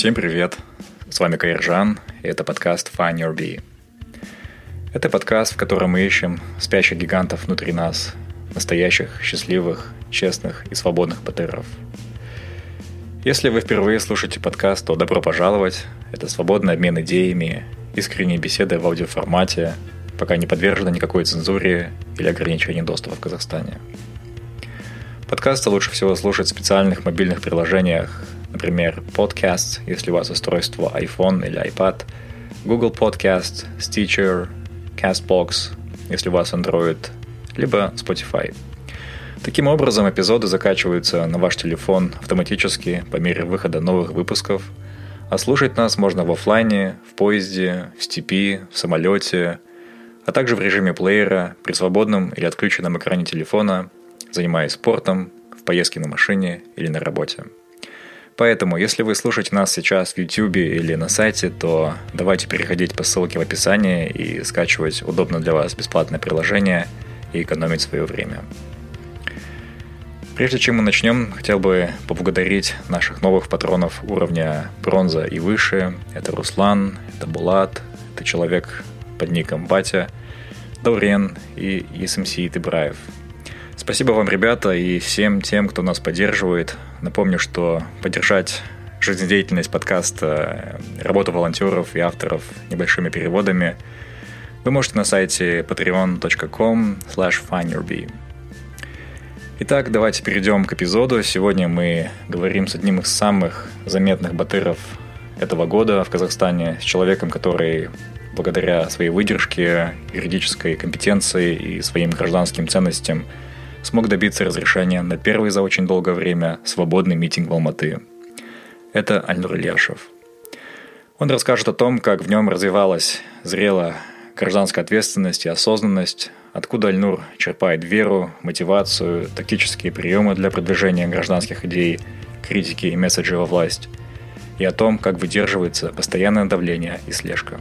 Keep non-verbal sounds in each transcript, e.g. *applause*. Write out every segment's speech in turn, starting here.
Всем привет! С вами Каиржан, и это подкаст Find Your Bee. Это подкаст, в котором мы ищем спящих гигантов внутри нас, настоящих, счастливых, честных и свободных батыров. Если вы впервые слушаете подкаст, то добро пожаловать. Это свободный обмен идеями, искренние беседы в аудиоформате, пока не подвержены никакой цензуре или ограничению доступа в Казахстане. Подкасты лучше всего слушать в специальных мобильных приложениях Например, Podcast, если у вас устройство iPhone или iPad, Google Podcast, Stitcher, CastBox, если у вас Android, либо Spotify. Таким образом, эпизоды закачиваются на ваш телефон автоматически по мере выхода новых выпусков, а слушать нас можно в офлайне, в поезде, в степи, в самолете, а также в режиме плеера при свободном или отключенном экране телефона, занимаясь спортом, в поездке на машине или на работе. Поэтому, если вы слушаете нас сейчас в YouTube или на сайте, то давайте переходить по ссылке в описании и скачивать удобно для вас бесплатное приложение и экономить свое время. Прежде чем мы начнем, хотел бы поблагодарить наших новых патронов уровня бронза и выше. Это Руслан, это Булат, это человек под ником Батя, Даурен и SMC Тыбраев – Спасибо вам, ребята, и всем тем, кто нас поддерживает. Напомню, что поддержать жизнедеятельность подкаста, работу волонтеров и авторов небольшими переводами вы можете на сайте patreon.com slash Итак, давайте перейдем к эпизоду. Сегодня мы говорим с одним из самых заметных батыров этого года в Казахстане, с человеком, который благодаря своей выдержке, юридической компетенции и своим гражданским ценностям – смог добиться разрешения на первый за очень долгое время свободный митинг в Алматы. Это Альнур Ильяшев. Он расскажет о том, как в нем развивалась зрелая гражданская ответственность и осознанность, откуда Альнур черпает веру, мотивацию, тактические приемы для продвижения гражданских идей, критики и месседжи во власть, и о том, как выдерживается постоянное давление и слежка.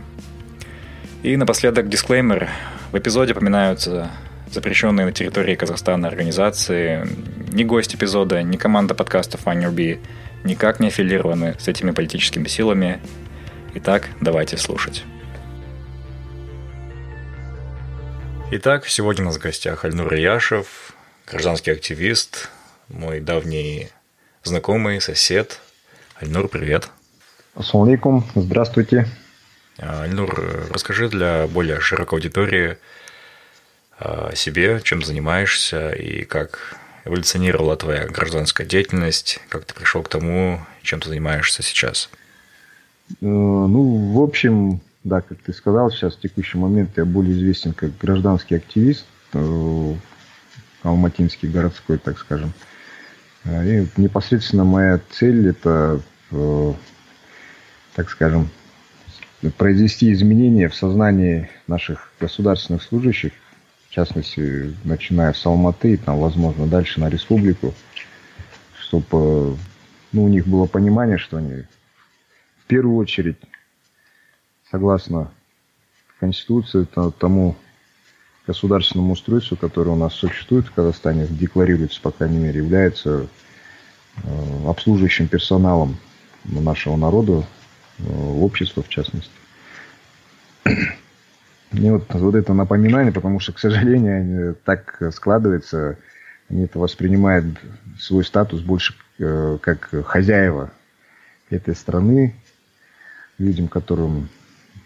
И напоследок дисклеймер. В эпизоде упоминаются запрещенные на территории Казахстана организации, ни гость эпизода, ни команда подкаста Funny никак не аффилированы с этими политическими силами. Итак, давайте слушать. Итак, сегодня у нас в гостях Альнур Яшев, гражданский активист, мой давний знакомый, сосед. Альнур, привет. Ассаламу здравствуйте. Альнур, расскажи для более широкой аудитории, о себе, чем занимаешься и как эволюционировала твоя гражданская деятельность, как ты пришел к тому, чем ты занимаешься сейчас? Э, ну, в общем, да, как ты сказал, сейчас в текущий момент я более известен как гражданский активист, э, алматинский городской, так скажем. Э, и непосредственно моя цель это, так скажем, произвести изменения в сознании наших государственных служащих – в частности, начиная с Алматы, там, возможно, дальше на республику, чтобы ну, у них было понимание, что они в первую очередь, согласно Конституции, тому государственному устройству, которое у нас существует в Казахстане, декларируется, по крайней мере, является э, обслуживающим персоналом нашего народа, э, общества в частности. Мне вот, вот это напоминание, потому что, к сожалению, так складывается, они это воспринимают свой статус больше э, как хозяева, этой страны, людям, которым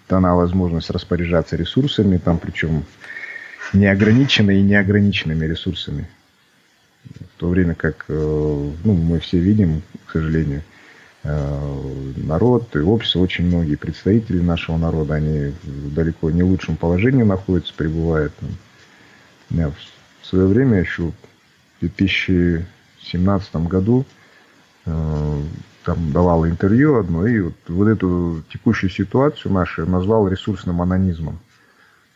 дана возможность распоряжаться ресурсами, там причем неограниченными и неограниченными ресурсами. В то время как э, ну, мы все видим, к сожалению, э, народ и общество, очень многие представители нашего народа, они далеко не в лучшем положении находятся, пребывают. Я в свое время еще в 2017 году э, там давал интервью одно, и вот, вот эту текущую ситуацию нашу назвал ресурсным анонизмом.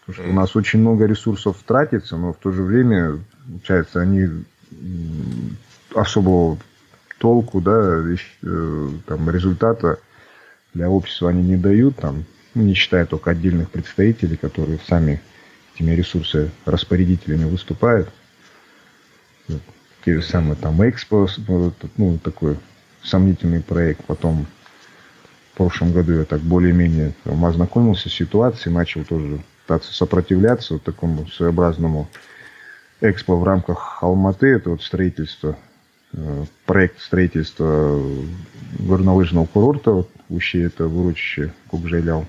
Потому что у нас очень много ресурсов тратится, но в то же время, получается, они особого толку, да, э, там, результата для общества они не дают, там, ну, не считая только отдельных представителей, которые сами этими ресурсами распорядителями выступают. Те же самые там Экспо, ну, такой сомнительный проект. Потом в прошлом году я так более-менее ознакомился с ситуацией, начал тоже пытаться сопротивляться вот такому своеобразному экспо в рамках Алматы. Это вот строительство, проект строительства горнолыжного курорта вот, ущелье, это в урочище Кукжайлял.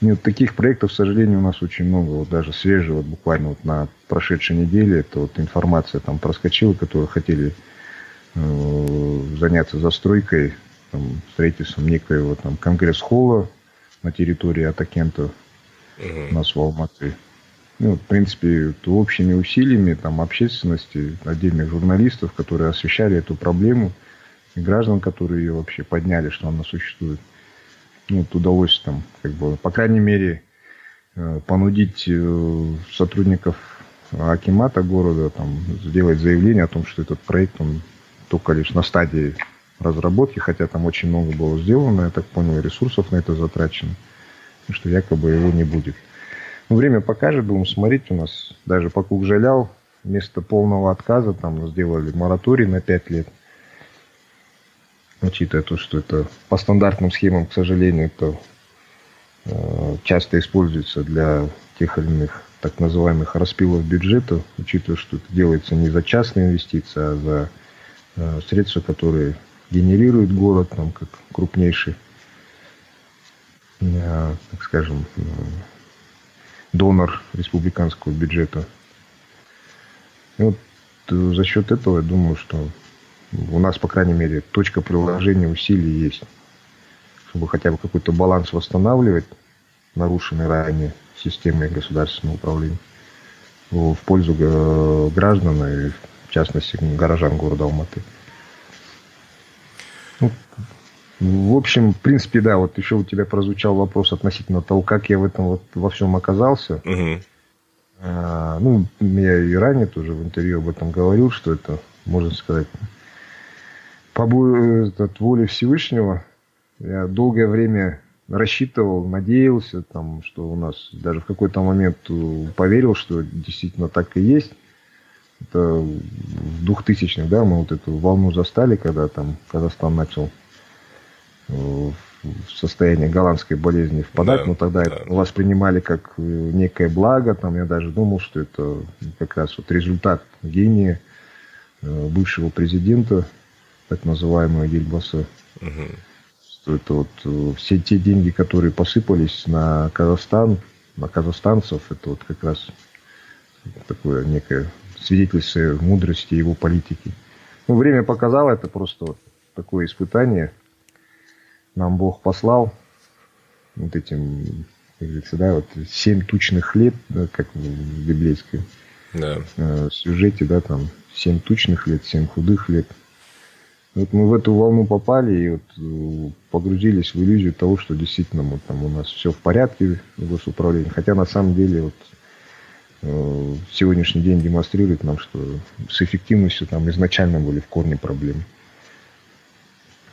И вот таких проектов, к сожалению, у нас очень много. Вот даже свежего, вот буквально вот на прошедшей неделе, это вот информация там проскочила, которые хотели Э, заняться застройкой, там, строительством некоего там конгресс-холла на территории Атакента uh-huh. у нас в Алматы. Ну, в принципе, то общими усилиями там, общественности, отдельных журналистов, которые освещали эту проблему, и граждан, которые ее вообще подняли, что она существует. Ну, вот удалось там, как бы, по крайней мере, э, понудить э, сотрудников Акимата города там, сделать заявление о том, что этот проект он только лишь на стадии разработки, хотя там очень много было сделано, я так понял, ресурсов на это затрачено, что якобы его не будет. Время покажет, будем смотреть, у нас даже по Кукжалял вместо полного отказа там сделали мораторий на 5 лет, учитывая то, что это по стандартным схемам, к сожалению, это э, часто используется для тех или иных так называемых распилов бюджета, учитывая, что это делается не за частные инвестиции, а за Э, средства, которые генерирует город, там, как крупнейший, э, так скажем, э, донор республиканского бюджета. И вот за счет этого я думаю, что у нас, по крайней мере, точка приложения усилий есть, чтобы хотя бы какой-то баланс восстанавливать, нарушенной ранее системой государственного управления в пользу граждан и в частности, горожан города Алматы. Ну, в общем, в принципе, да, вот еще у тебя прозвучал вопрос относительно того, как я в этом вот во всем оказался. Угу. А, ну, я и ранее тоже в интервью об этом говорил, что это, можно сказать, по от воли Всевышнего. Я долгое время рассчитывал, надеялся, там, что у нас даже в какой-то момент поверил, что действительно так и есть. Это в 2000-х, да, мы вот эту волну застали, когда там Казахстан начал э, в состояние голландской болезни впадать, да, но тогда да. это воспринимали как э, некое благо, там я даже думал, что это как раз вот результат гения э, бывшего президента, так называемого Ельбаса. Угу. Что это вот все те деньги, которые посыпались на Казахстан, на казахстанцев, это вот как раз такое некое свидетельствуя мудрости его политики. Ну, время показало, это просто такое испытание. Нам Бог послал вот этим, как говорится, да, вот семь тучных лет, да, как в библейском да. э, сюжете, да, там семь тучных лет, семь худых лет. Вот мы в эту волну попали и вот э, погрузились в иллюзию того, что действительно вот, там у нас все в порядке в госуправлении. Хотя на самом деле вот Э, сегодняшний день демонстрирует нам, что с эффективностью там изначально были в корне проблемы.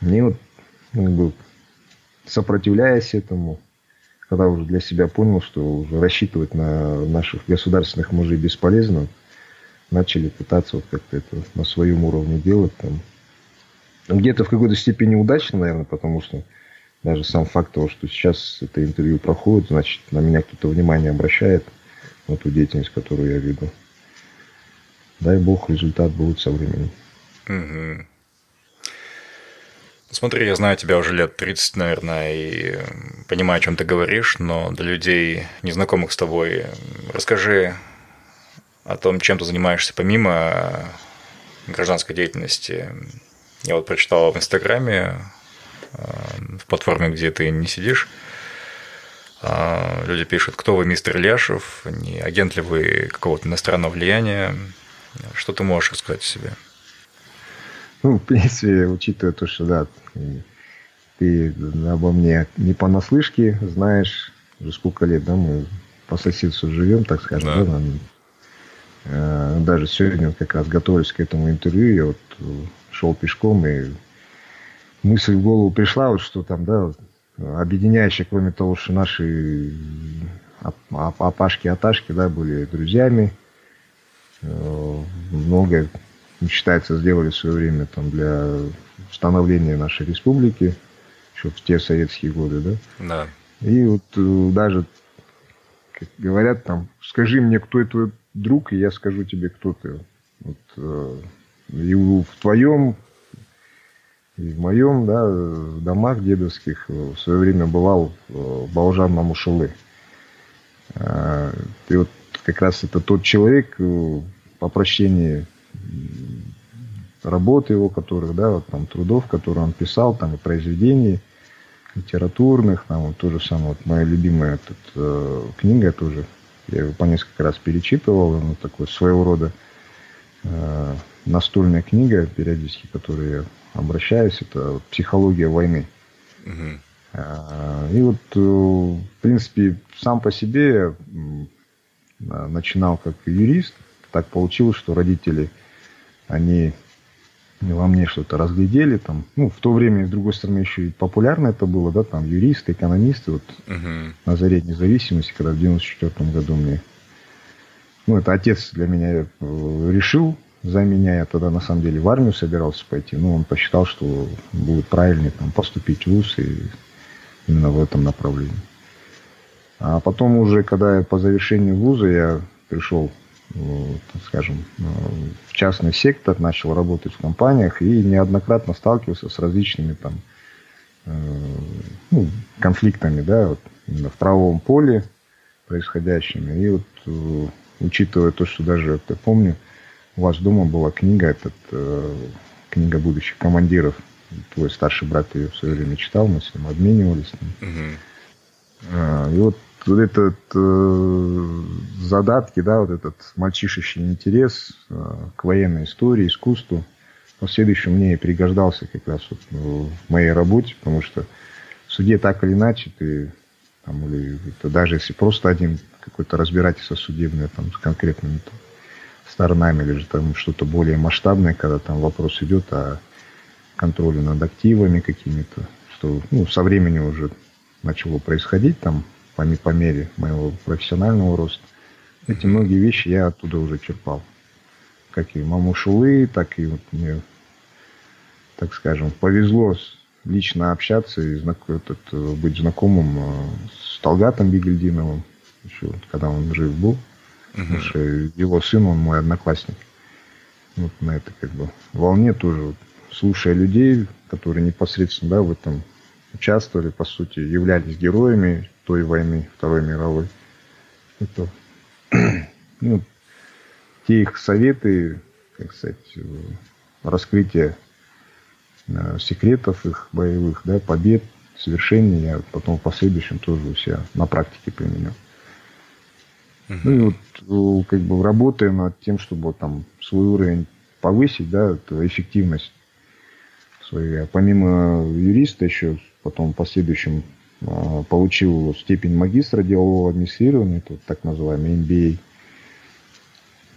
И вот как бы, сопротивляясь этому, когда уже для себя понял, что уже рассчитывать на наших государственных мужей бесполезно, начали пытаться вот как-то это на своем уровне делать. Там. Где-то в какой-то степени удачно, наверное, потому что даже сам факт того, что сейчас это интервью проходит, значит, на меня кто-то внимание обращает – на ту деятельность, которую я веду. Дай бог, результат будет со временем. Угу. Смотри, я знаю тебя уже лет 30, наверное, и понимаю, о чем ты говоришь, но для людей, незнакомых с тобой, расскажи о том, чем ты занимаешься помимо гражданской деятельности. Я вот прочитал в Инстаграме, э, в платформе, где ты не сидишь, э, люди пишут, кто вы, мистер Ляшев, не агент ли вы какого-то иностранного влияния. Что ты можешь рассказать о себе? Ну, в принципе, учитывая то, что, да, ты обо мне не понаслышке знаешь, уже сколько лет, да, мы по соседству живем, так скажем, да, да нам, э, даже сегодня вот как раз готовясь к этому интервью, я вот э, шел пешком, и мысль в голову пришла, вот что там, да, объединяющая, кроме того, что наши опашки, аташки, да, были друзьями, э, много считается, сделали в свое время там, для становления нашей республики, еще в те советские годы, да? Да. И вот э, даже, как говорят там, скажи мне, кто твой друг, и я скажу тебе, кто ты. Вот, э, и в твоем, и в моем, да, домах дедовских в свое время бывал э, Балжан Мамушалы. И вот как раз это тот человек, по прощении работ его, которых, да, вот там трудов, которые он писал, там и произведений литературных, там вот то же самое, вот моя любимая тут, э, книга тоже, я его по несколько раз перечитывал, ну, такой своего рода э, настольная книга, периодически, к которой я обращаюсь, это «Психология войны». Угу. И вот, э, в принципе, сам по себе начинал как юрист. Так получилось, что родители они во мне что-то разглядели там. Ну, в то время, с другой стороны, еще и популярно это было, да, там юристы, экономисты, вот uh-huh. на заре независимости, когда в 94 году мне, ну, это отец для меня э, решил за меня, я тогда на самом деле в армию собирался пойти, но он посчитал, что будет правильнее там поступить в ВУЗ и именно в этом направлении. А потом уже, когда я по завершению вуза я пришел скажем, э, в частный сектор, начал работать в компаниях и неоднократно сталкивался с различными там э, ну, конфликтами, да, вот в правовом поле происходящими. И вот э, учитывая то, что даже, я помню, у вас дома была книга, этот, книга будущих командиров, твой старший брат ее в свое время читал, мы с ним обменивались. Угу. И вот вот этот э, задатки, да, вот этот мальчишечий интерес э, к военной истории, искусству, последующем мне и пригождался как раз вот в моей работе, потому что в суде так или иначе ты, там, или это, даже если просто один какой-то разбирательство судебное там, с конкретными там, сторонами, или же там что-то более масштабное, когда там вопрос идет о контроле над активами какими-то, что ну, со временем уже начало происходить там по, по мере моего профессионального роста. Эти многие вещи я оттуда уже черпал. Как и маму Шулы, так и вот мне, так скажем, повезло лично общаться и знак, этот, быть знакомым э, с Талгатом Бигельдиновым, еще вот, когда он жив был. Угу. Потому что его сын, он мой одноклассник. Вот на этой как бы волне тоже, вот, слушая людей, которые непосредственно да, в этом участвовали, по сути, являлись героями той войны, Второй мировой. Это, *clears throat* ну, те их советы, как сказать, раскрытие э, секретов их боевых, да, побед, свершений, я потом в последующем тоже у себя на практике применял. Uh-huh. Ну и вот как бы работаем над тем, чтобы там свой уровень повысить, да, эффективность своей. А помимо юриста еще потом в последующем а, получил степень магистра делового администрирования, это так называемый MBA,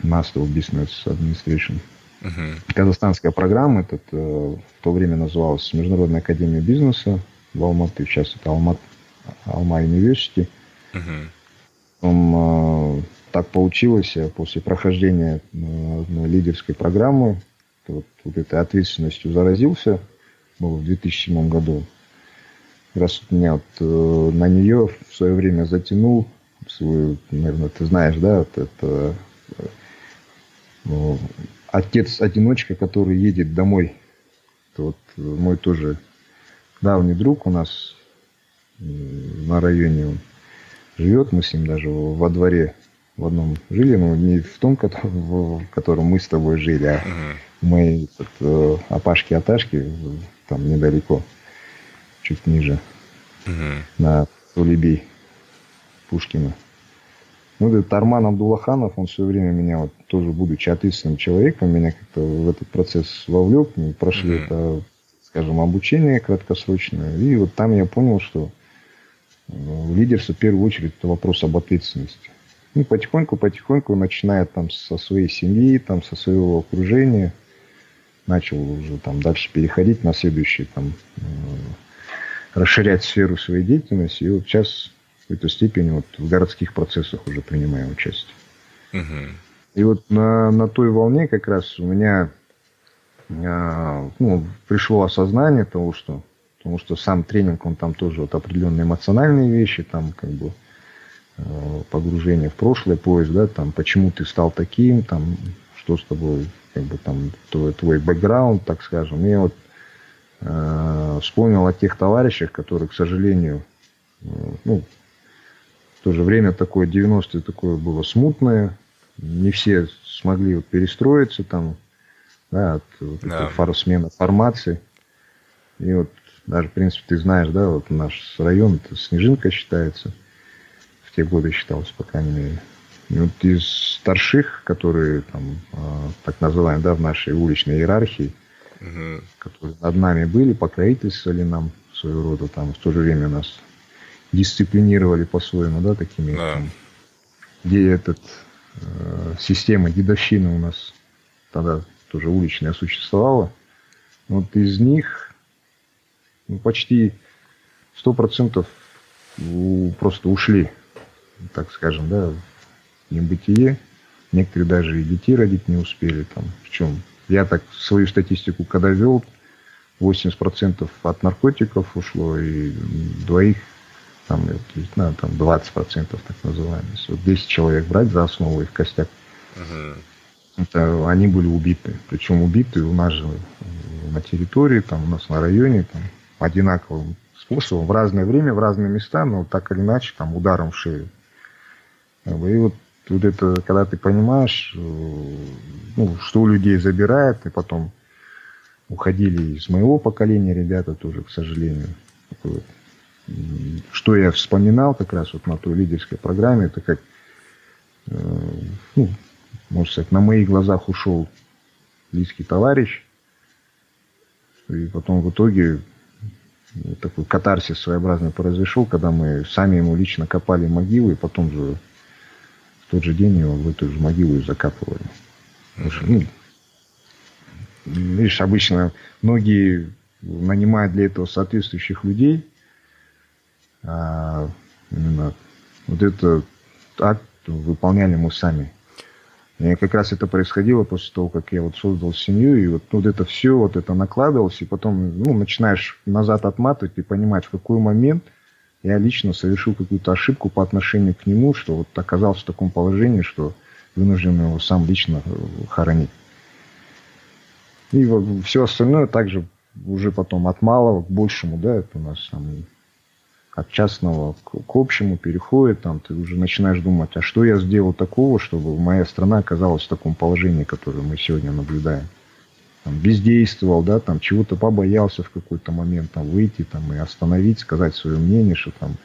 Master of Business Administration. Uh-huh. Казахстанская программа, это в то время называлась Международная академия бизнеса в Алматы, сейчас это Алмат, Алма Университи. Uh-huh. Потом, так получилось, после прохождения одной лидерской программы, вот, вот этой ответственностью заразился, было в 2007 году раз меня вот, э, на нее в свое время затянул, свою, наверное, ты знаешь, да, вот это э, ну, отец-одиночка, который едет домой. Это вот мой тоже давний друг у нас на районе он живет, мы с ним даже во дворе в одном жили, но не в том, в котором мы с тобой жили, а мы э, Апашки-Аташки, там недалеко, чуть ниже, uh-huh. на Тулебей, Пушкина. Ну, этот Арман Абдулаханов, он все время меня, вот, тоже будучи ответственным человеком, меня как-то в этот процесс вовлек. Мы прошли mm-hmm. это, скажем, обучение краткосрочное. И вот там я понял, что э, лидерство в первую очередь это вопрос об ответственности. Ну, потихоньку-потихоньку, начиная там со своей семьи, там со своего окружения, начал уже там дальше переходить на следующий, там, э, расширять сферу своей деятельности. И вот сейчас в какой-то степени вот в городских процессах уже принимаем участие. Угу. И вот на, на той волне как раз у меня а, ну, пришло осознание того, что потому что сам тренинг, он там тоже вот определенные эмоциональные вещи, там как бы а, погружение в прошлое, поиск, да, там, почему ты стал таким, там, что с тобой, как бы там, твой, твой бэкграунд, так скажем. И вот э, вспомнил о тех товарищах, которые, к сожалению, э, ну, в то же время такое 90-е такое было смутное. Не все смогли вот перестроиться там, да, от вот да. Фор, смены формации. И вот даже, в принципе, ты знаешь, да, вот наш район, это Снежинка считается. В те годы считался, по крайней мере. И вот из старших, которые там, а, так называемые, да, в нашей уличной иерархии, угу. которые над нами были, покровительствовали нам своего рода, там, в то же время нас дисциплинировали по-своему, да, такими, да. Там, где этот э, система дедовщины у нас тогда тоже уличная существовала. Вот из них ну, почти сто процентов просто ушли, так скажем, да, в небытие. Некоторые даже и детей родить не успели. Там. Причем я так свою статистику когда вел, 80% от наркотиков ушло, и двоих там, ну, там 20% так называемые. Вот 10 человек брать за основу их костяк, uh-huh. это они были убиты. Причем убиты у нас же на территории, там у нас на районе, там одинаковым способом, в разное время, в разные места, но так или иначе, там ударом в шею. И вот, вот это, когда ты понимаешь, э, ну, что у людей забирает, и потом уходили из моего поколения ребята тоже, к сожалению. Вот что я вспоминал как раз вот на той лидерской программе, это как, э, ну, можно сказать, на моих глазах ушел близкий товарищ, и потом в итоге такой катарсис своеобразный произошел, когда мы сами ему лично копали могилы, и потом же в тот же день его в эту же могилу и закапывали. Ну, видишь, обычно многие нанимают для этого соответствующих людей, а, именно вот этот акт выполняли мы сами. И как раз это происходило после того, как я вот создал семью, и вот, вот это все, вот это накладывалось, и потом ну, начинаешь назад отматывать и понимать, в какой момент я лично совершил какую-то ошибку по отношению к нему, что вот оказался в таком положении, что вынужден его сам лично э, хоронить. И все остальное также уже потом от малого к большему, да, это у нас там от частного к, к общему переходит, там ты уже начинаешь думать, а что я сделал такого, чтобы моя страна оказалась в таком положении, которое мы сегодня наблюдаем. Там, бездействовал, да, там чего-то побоялся в какой-то момент там выйти там и остановить, сказать свое мнение, что там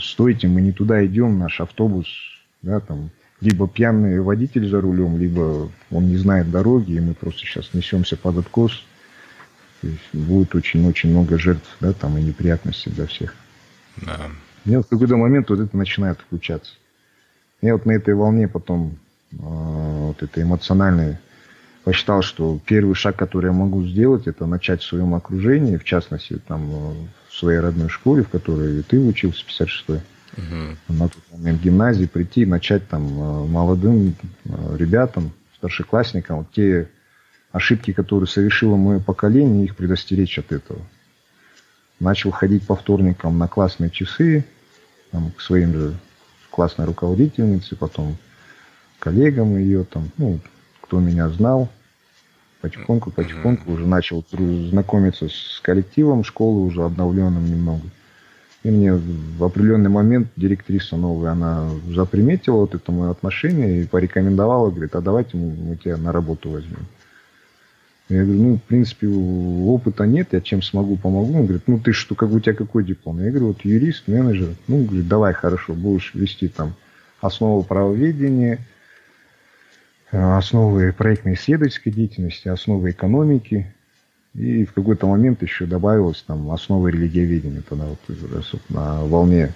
стойте, мы не туда идем, наш автобус, да, там либо пьяный водитель за рулем, либо он не знает дороги, и мы просто сейчас несемся под откос, то есть будет очень-очень много жертв, да, там и неприятностей для всех. Да. И вот в какой-то момент вот это начинает включаться. Я вот на этой волне потом э, вот это эмоциональное посчитал, что первый шаг, который я могу сделать, это начать в своем окружении, в частности, там, в своей родной школе, в которой ты учился, 56-й, угу. на тот момент гимназии, прийти и начать там молодым ребятам, старшеклассникам, вот те ошибки, которые совершило мое поколение, их предостеречь от этого. Начал ходить по вторникам на классные часы, там, к своим же классной руководительнице, потом коллегам ее, там, ну, кто меня знал. Потихоньку, потихоньку mm-hmm. уже начал знакомиться с коллективом школы, уже обновленным немного. И мне в определенный момент директриса новая, она заприметила вот это мое отношение и порекомендовала, говорит, а давайте мы, мы тебя на работу возьмем. Я говорю, ну, в принципе, опыта нет, я чем смогу, помогу. Он говорит, ну, ты что, как у тебя какой диплом? Я говорю, вот юрист, менеджер. Ну, говорит, давай, хорошо, будешь вести там основу правоведения, основы проектно-исследовательской деятельности, основы экономики. И в какой-то момент еще добавилось там основы религиоведения. Тогда вот, вот на волне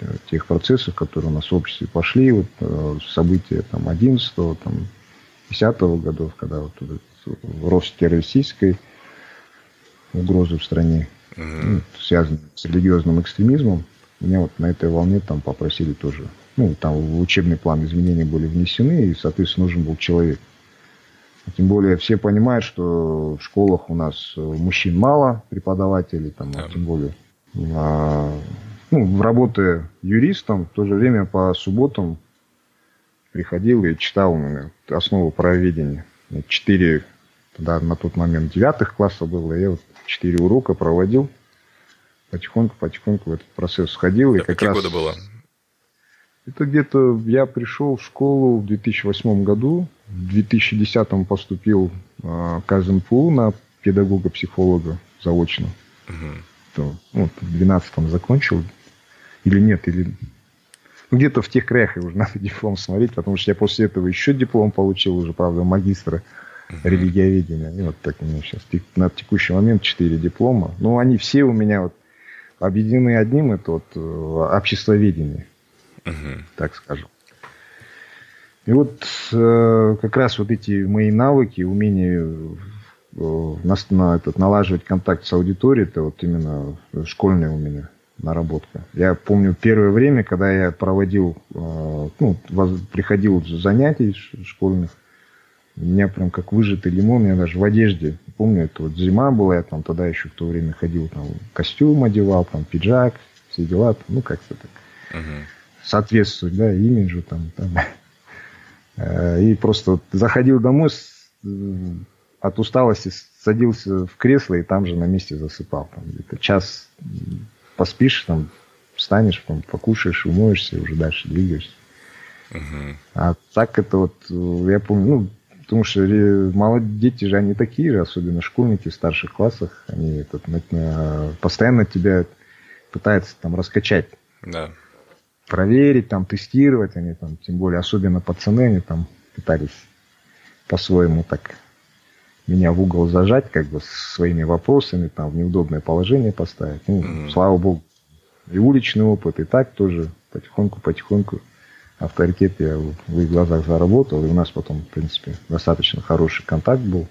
э, тех процессов, которые у нас в обществе пошли, вот э, события там 11 там, 10 годов, когда вот этот рост террористической угрозы в стране, mm-hmm. связанной с религиозным экстремизмом, меня вот на этой волне там попросили тоже ну, там в учебный план изменения были внесены, и, соответственно, нужен был человек. Тем более все понимают, что в школах у нас э, мужчин мало, преподавателей, там, да. тем более а, ну, работая юристом, в то же время по субботам приходил и читал основу правоведения. Четыре, тогда на тот момент девятых класса было, я вот четыре урока проводил, потихоньку-потихоньку в этот процесс входил. Да, и как какие раз... годы было? Это где-то я пришел в школу в 2008 году, в 2010 поступил э, в КЗНПУ на педагога-психолога заочно. Угу. То, вот, в 2012 закончил. Или нет, или... Ну, где-то в тех краях уже надо *laughs* диплом смотреть, потому что я после этого еще диплом получил, уже, правда, магистра uh религиоведения. И вот так у меня сейчас на текущий момент четыре диплома. Но они все у меня вот объединены одним, это вот э, обществоведение угу. так скажем. И вот э, как раз вот эти мои навыки, умение э, на, на этот, налаживать контакт с аудиторией, это вот именно школьная у меня наработка. Я помню первое время, когда я проводил, э, ну, воз, приходил занятий школьных, у меня прям как выжатый лимон, я даже в одежде, помню, это вот зима была, я там тогда еще в то время ходил, там костюм одевал, там пиджак, все дела, ну как-то так. Uh-huh соответствовать, да, имиджу там. там. Э, и просто заходил домой от усталости, садился в кресло и там же на месте засыпал. Там где-то час поспишь, там встанешь, там, покушаешь, умоешься и уже дальше двигаешься. Uh-huh. А так это вот, я помню, ну, потому что молодые дети же, они такие же, особенно школьники в старших классах, они этот, постоянно тебя пытаются там раскачать. Да проверить, там, тестировать. Они там, тем более, особенно пацаны, они там пытались по-своему так меня в угол зажать, как бы своими вопросами, там, в неудобное положение поставить. Ну, mm-hmm. слава богу, и уличный опыт, и так тоже потихоньку-потихоньку авторитет я в их глазах заработал, и у нас потом, в принципе, достаточно хороший контакт был.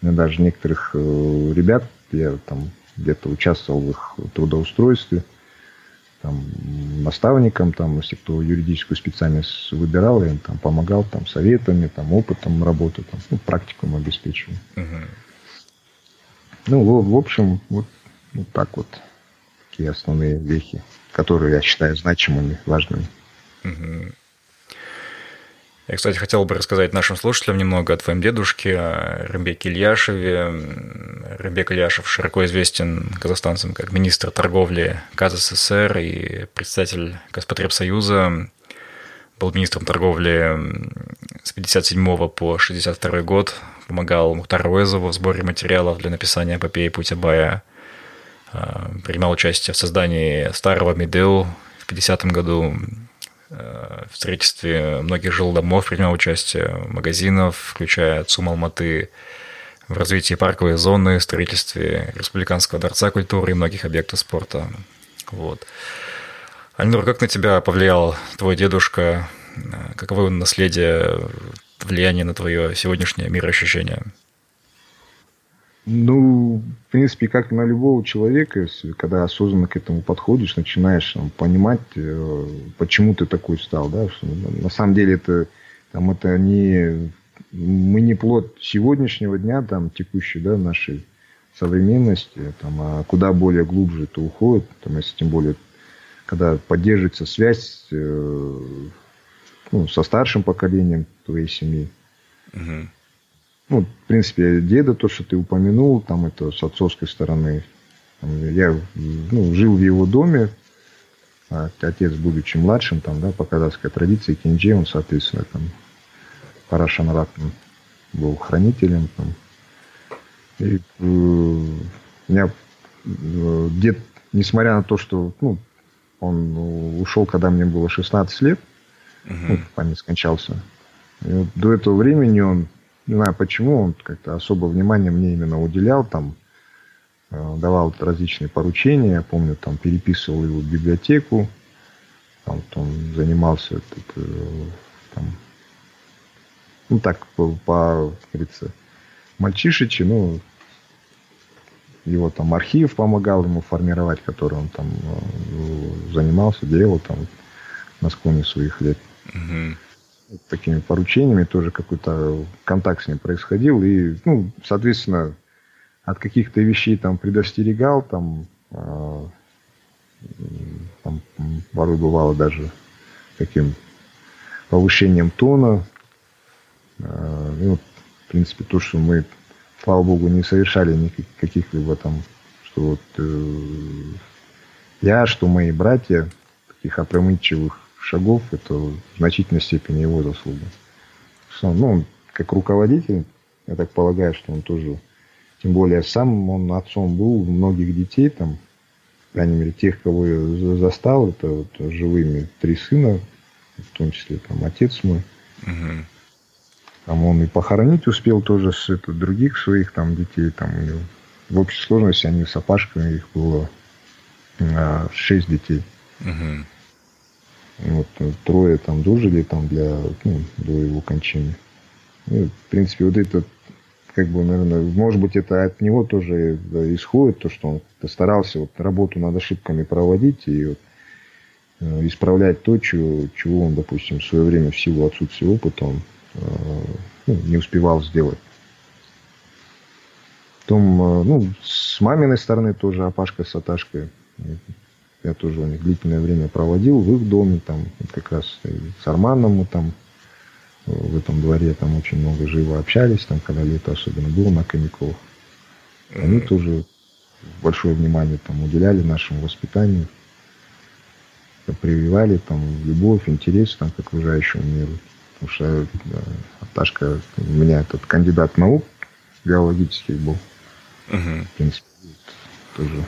Меня даже некоторых э, ребят, я там где-то участвовал в их трудоустройстве – там, наставником, там, если кто юридическую специальность выбирал, я им там помогал там, советами, там, опытом работы, там, ну, практикум обеспечивал. Ну, в, в общем, вот, вот так вот такие основные вехи, которые я считаю значимыми, важными. Угу. Я, кстати, хотел бы рассказать нашим слушателям немного о твоем дедушке, о Рымбеке Ильяшеве. Рымбек Ильяшев широко известен казахстанцам как министр торговли КАЗССР и председатель Госпотребсоюза. Был министром торговли с 57 по 62 год. Помогал Мухтару Уэзову в сборе материалов для написания эпопеи Путябая. Принимал участие в создании старого Медеу в 50 году в строительстве многих жилдомов принимал участие, магазинов, включая ЦУМ Алматы, в развитии парковой зоны, строительстве Республиканского дворца культуры и многих объектов спорта. Вот. Альнур, как на тебя повлиял твой дедушка? Каково наследие, влияние на твое сегодняшнее мироощущение? Ну, в принципе, как на любого человека, когда осознанно к этому подходишь, начинаешь там, понимать, э, почему ты такой стал, да, что, на самом деле это, там, это не, мы не плод сегодняшнего дня, там, текущей, да, нашей современности, там, а куда более глубже это уходит, там, если тем более, когда поддерживается связь э, ну, со старшим поколением твоей семьи. Угу. Ну, в принципе, деда, то, что ты упомянул, там это с отцовской стороны. Я ну, жил в его доме, а отец, будучи младшим, там, да, по казахской традиции, Кинджи, он, соответственно, там, Парашанрак был хранителем. Там. И э, у меня э, дед, несмотря на то, что ну, он ушел, когда мне было 16 лет, угу. ну, память скончался. И вот до этого времени он не знаю почему, он как-то особо внимания мне именно уделял, там, э, давал различные поручения, я помню, там, переписывал его библиотеку, там, он занимался, тут, э, там, ну, так, по, по говорится, мальчишечи, ну, его там архив помогал ему формировать, который он там э, занимался, делал там на склоне своих лет. Угу такими поручениями, тоже какой-то контакт с ним происходил. И, ну, соответственно, от каких-то вещей там предостерегал, там, э, там порой бывало даже таким повышением тона. Э, ну, в принципе, то, что мы, слава богу, не совершали никаких либо там, что вот э, я, что мои братья, таких опрометчивых шагов, это в значительной степени его заслуга. Ну, он как руководитель, я так полагаю, что он тоже, тем более сам он отцом был многих детей, там, по крайней мере, тех, кого я застал, это вот живыми три сына, в том числе там отец мой. Угу. Там он и похоронить успел тоже с это, других своих там детей. Там, и в общей сложности они с опашками, их было а, шесть детей. Угу. Вот, э, трое там дожили там для, ну, до его кончины. И, в принципе, вот это, как бы, наверное, может быть, это от него тоже исходит, то, что он постарался вот работу над ошибками проводить и вот, э, исправлять то, чего, чего он, допустим, в свое время в силу отсутствия опыта он э, ну, не успевал сделать. Потом, ну, с маминой стороны тоже Апашка с Аташкой я тоже у них длительное время проводил в их доме, там как раз с Арманом мы там в этом дворе там очень много живо общались, там, когда лето особенно было на каникулах. Они mm-hmm. тоже большое внимание там уделяли нашему воспитанию, прививали там любовь, интерес там, к окружающему миру. Потому что да, Аташка, у меня этот кандидат наук биологический был. Uh-huh. В принципе, тоже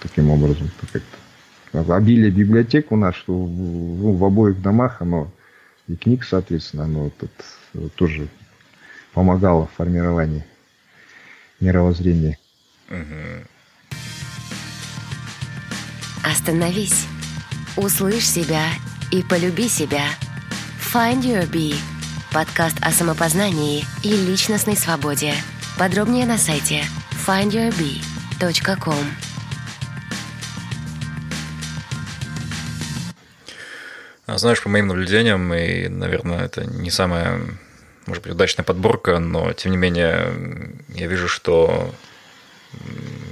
таким образом. Как-то. Обилие библиотек у нас, что ну, в обоих домах, оно и книг, соответственно, оно тут тоже помогало в формировании мировоззрения. Остановись, услышь себя и полюби себя. Find Your Bee. Подкаст о самопознании и личностной свободе. Подробнее на сайте findyourbee.com. знаешь, по моим наблюдениям, и, наверное, это не самая, может быть, удачная подборка, но, тем не менее, я вижу, что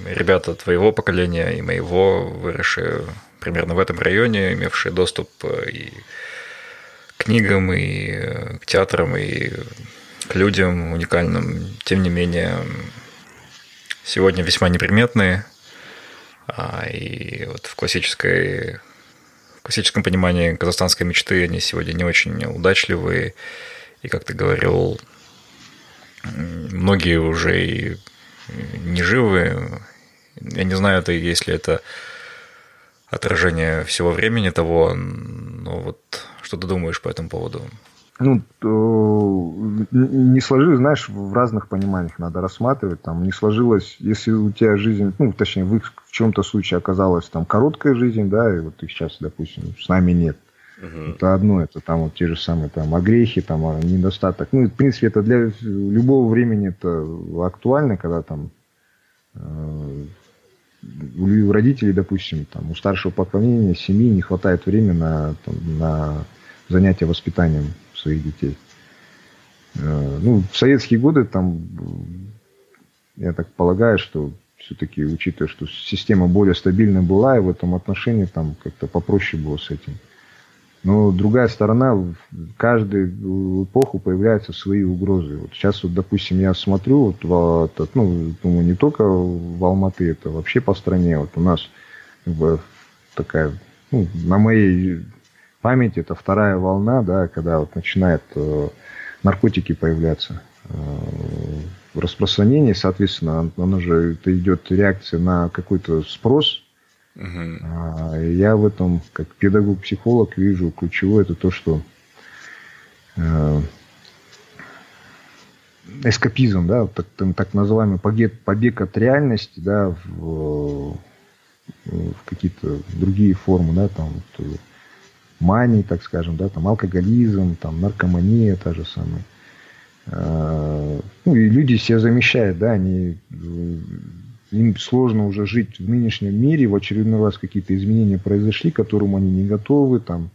ребята твоего поколения и моего, выросшие примерно в этом районе, имевшие доступ э, и к книгам, и э, к театрам, и к людям уникальным, тем не менее, сегодня весьма неприметные, а, и вот в классической классическом понимании казахстанской мечты они сегодня не очень удачливые. И, как ты говорил, многие уже и не живы. Я не знаю, это если это отражение всего времени того, но вот что ты думаешь по этому поводу? Ну, не сложилось, знаешь, в разных пониманиях надо рассматривать. Там не сложилось, если у тебя жизнь, ну, точнее, в, в чем-то случае оказалась там короткая жизнь, да, и вот их сейчас, допустим, с нами нет. Угу. Это одно, это там вот те же самые там огрехи, там а недостаток. Ну, в принципе, это для любого времени это актуально, когда там э, у родителей, допустим, там, у старшего поколения, семьи не хватает времени на, там, на занятия воспитанием своих детей. Э, ну, в советские годы там, я так полагаю, что все-таки, учитывая, что система более стабильная была, и в этом отношении там как-то попроще было с этим. Но другая сторона, в каждую эпоху появляются свои угрозы. Вот сейчас, вот, допустим, я смотрю, вот, вот, ну, думаю, не только в Алматы, это вообще по стране. Вот у нас такая, ну, на моей памяти, это вторая волна, да, когда вот начинают э, наркотики появляться. Э, распространение, соответственно, оно же это идет реакция на какой-то спрос, Угу. Я в этом, как педагог-психолог, вижу ключевое это то, что э, эскапизм, да, так, так называемый побег, побег от реальности, да, в, в какие-то другие формы, да, там, вот, мании, так скажем, да, там, алкоголизм, там, наркомания та же самая. Э, ну, и люди себя замещают, да, они им сложно уже жить в нынешнем мире, в очередной раз какие-то изменения произошли, к которым они не готовы, там,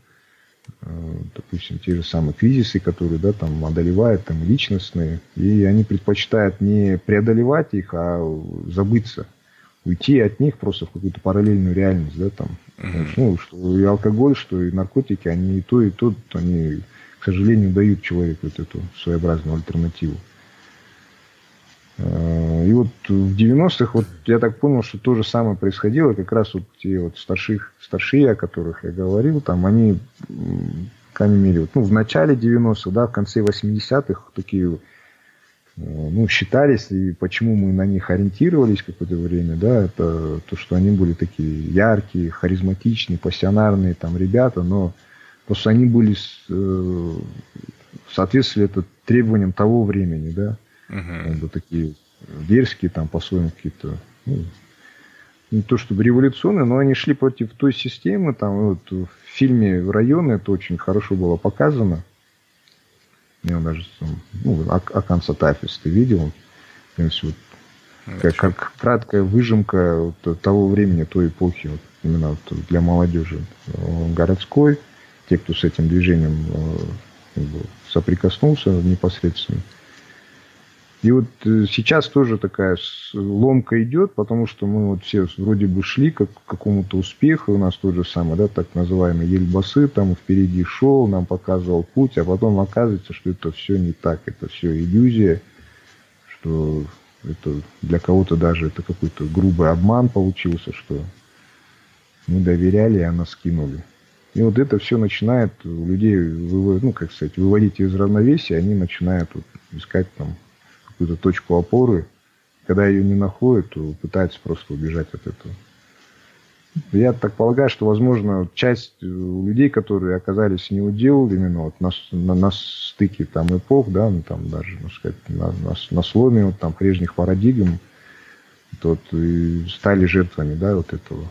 э, допустим, те же самые кризисы, которые, да, там, одолевают, там, личностные, и они предпочитают не преодолевать их, а забыться, уйти от них просто в какую-то параллельную реальность, да, там, mm-hmm. ну, что и алкоголь, что и наркотики, они и то, и то, они, к сожалению, дают человеку вот эту своеобразную альтернативу. Э, и вот в 90-х, вот я так понял, что то же самое происходило, как раз вот те вот старших, старшие, о которых я говорил, там они, по крайней мере, вот, ну, в начале 90-х, да, в конце 80-х такие, ну, считались, и почему мы на них ориентировались какое-то время, да, это то, что они были такие яркие, харизматичные, пассионарные там ребята, но просто они были, э, соответствовали это требованиям того времени, да, uh Как бы такие дерзкие, там по-своему какие-то, ну, не то чтобы революционные, но они шли против той системы. Там вот в фильме «Районы» это очень хорошо было показано. Я даже там, ну, Акан Сатафис ты видел? Вот, как, как краткая выжимка вот того времени, той эпохи, вот, именно вот для молодежи городской, те, кто с этим движением э, как бы, соприкоснулся непосредственно. И вот э, сейчас тоже такая ломка идет, потому что мы вот все вроде бы шли как к какому-то успеху, у нас тот же самый, да, так называемый Ельбасы, там впереди шел, нам показывал путь, а потом оказывается, что это все не так, это все иллюзия, что это для кого-то даже это какой-то грубый обман получился, что мы доверяли, а нас скинули. И вот это все начинает людей, ну, как сказать, выводить из равновесия, они начинают вот искать там какую-то точку опоры. Когда ее не находят, то пытаются просто убежать от этого. Я так полагаю, что, возможно, часть э, людей, которые оказались не удел, именно вот на, на, на стыке там эпох, да, ну, там даже, ну, сказать, на, на, на сломе вот, там прежних парадигм, то и стали жертвами, да, вот этого.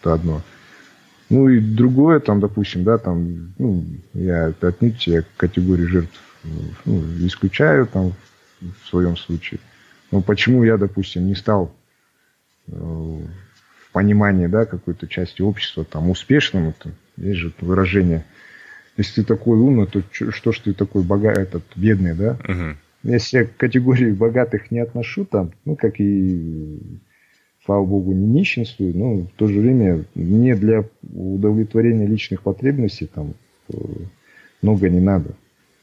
Это одно. Ну и другое, там, допустим, да, там, ну, я отнюдь я категории жертв ну, исключаю, там, в своем случае. Но почему я, допустим, не стал э, в понимании да, какой-то части общества там успешным, это, есть же выражение, если ты такой умный, то что ж ты такой богатый, этот бедный, да? Uh-huh. Если я к категории богатых не отношу, там, ну, как и, слава богу, не нищенствую, но в то же время мне для удовлетворения личных потребностей там э, много не надо.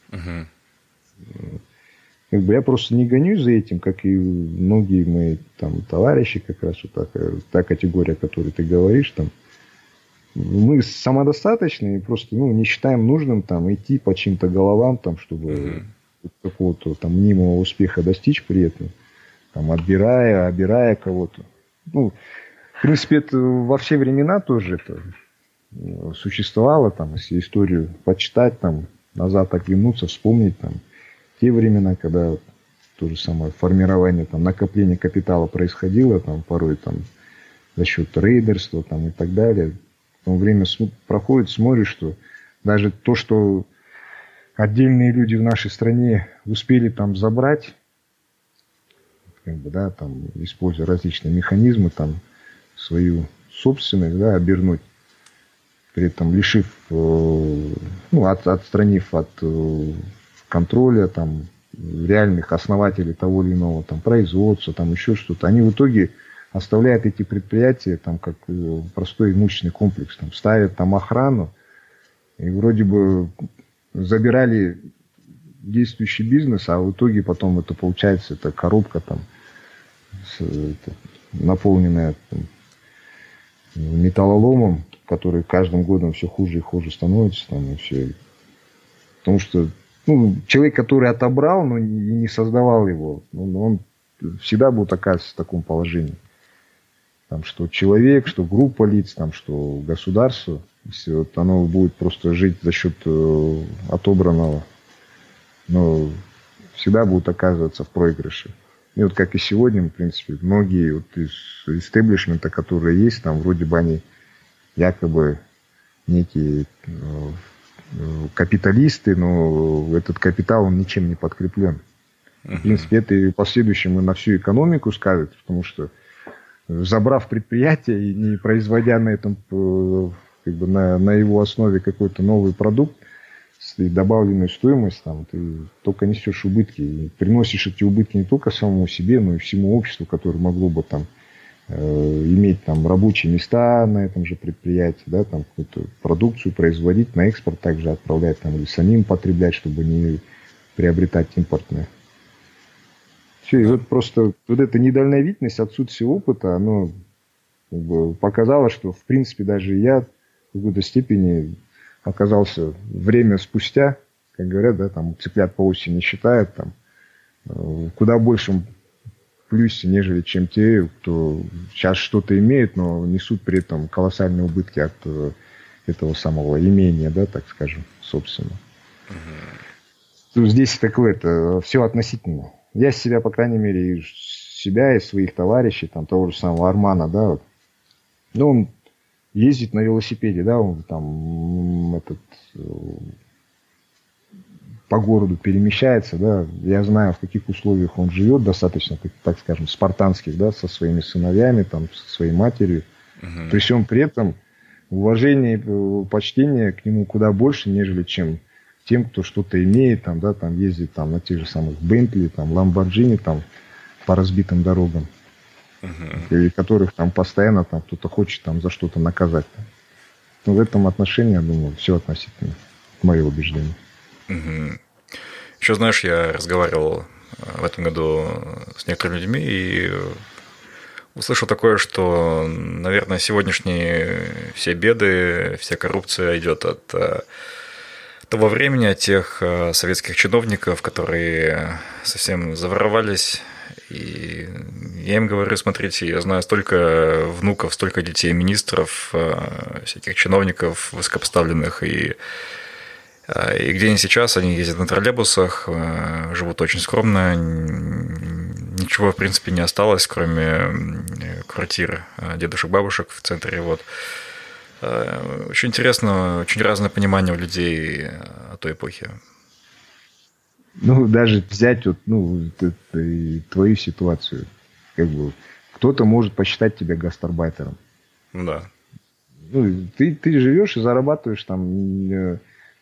Uh-huh. Как бы я просто не гонюсь за этим, как и многие мои там товарищи, как раз вот такая, та категория, о которой ты говоришь, там, мы самодостаточны и просто ну, не считаем нужным там идти по чьим-то головам, там, чтобы mm-hmm. какого-то там мнимого успеха достичь при этом, там, отбирая, обирая кого-то. Ну, в принципе, это во все времена тоже это э, существовало, там, если историю почитать, там, назад оглянуться, вспомнить, там, те времена, когда то же самое формирование, там, накопление капитала происходило, там, порой там, за счет рейдерства там, и так далее. Потом время проходит, смотришь, что даже то, что отдельные люди в нашей стране успели там забрать, как бы, да, там, используя различные механизмы, там, свою собственность, да, обернуть, при этом лишив, э, ну, от, отстранив от э, контроля, там, реальных основателей того или иного там, производства, там еще что-то, они в итоге оставляют эти предприятия там, как э, простой имущественный комплекс, там, ставят там охрану, И вроде бы забирали действующий бизнес, а в итоге потом это получается, это коробка там, с, это, наполненная там, металлоломом, который каждым годом все хуже и хуже становится там, и все. Потому что ну, человек, который отобрал, но не, создавал его, он, он всегда будет оказываться в таком положении. Там, что человек, что группа лиц, там, что государство, если вот оно будет просто жить за счет э, отобранного, но всегда будут оказываться в проигрыше. И вот как и сегодня, в принципе, многие вот из истеблишмента, которые есть, там вроде бы они якобы некие э, капиталисты, но этот капитал, он ничем не подкреплен. В принципе, это и в последующем и на всю экономику скажет, потому что забрав предприятие и не производя на этом, э, как бы на, на его основе какой-то новый продукт, и добавленную стоимость, там, ты только несешь убытки. И приносишь эти убытки не только самому себе, но и всему обществу, которое могло бы там э, иметь там рабочие места на этом же предприятии, да, там какую-то продукцию производить, на экспорт также отправлять там или самим потреблять, чтобы не приобретать импортное. Все, и вот просто вот эта недальновидность, отсутствие опыта, оно как бы, показало, что в принципе даже я в какой-то степени оказался время спустя, как говорят, да, там цыплят по осени считают, там, э, куда большим плюсе, нежели чем те, кто сейчас что-то имеет, но несут при этом колоссальные убытки от э, этого самого имения, да, так скажем, собственно. Угу. Здесь такое это все относительно. Я себя, по крайней мере, и себя, и своих товарищей, там, того же самого Армана, да, вот, ну, он ездит на велосипеде, да, он там этот, э, по городу перемещается, да, я знаю, в каких условиях он живет, достаточно, так скажем, спартанских, да, со своими сыновьями, там, со своей матерью. Угу. При всем при этом уважение и почтение к нему куда больше, нежели чем тем, кто что-то имеет, там, да, там ездит там на тех же самых Бентли, там, Ламборджини, там, по разбитым дорогам угу. и которых там постоянно там кто-то хочет там за что-то наказать. Но в этом отношении, я думаю, все относительно, мое убеждение. Угу. Еще, знаешь, я разговаривал э, в этом году с некоторыми людьми и услышал такое, что, наверное, сегодняшние все беды, вся коррупция идет от э, того времени, от тех э, советских чиновников, которые совсем заворовались и я им говорю, смотрите, я знаю столько внуков, столько детей министров, всяких чиновников высокопоставленных, и, и где они сейчас, они ездят на троллейбусах, э, живут очень скромно, ничего, в принципе, не осталось, кроме квартир дедушек, бабушек в центре, вот. Очень интересно, очень разное понимание у людей о той эпохе ну, даже взять вот, ну, твою ситуацию, как бы, кто-то может посчитать тебя гастарбайтером. Ну да. Ну, ты, ты живешь и зарабатываешь там э,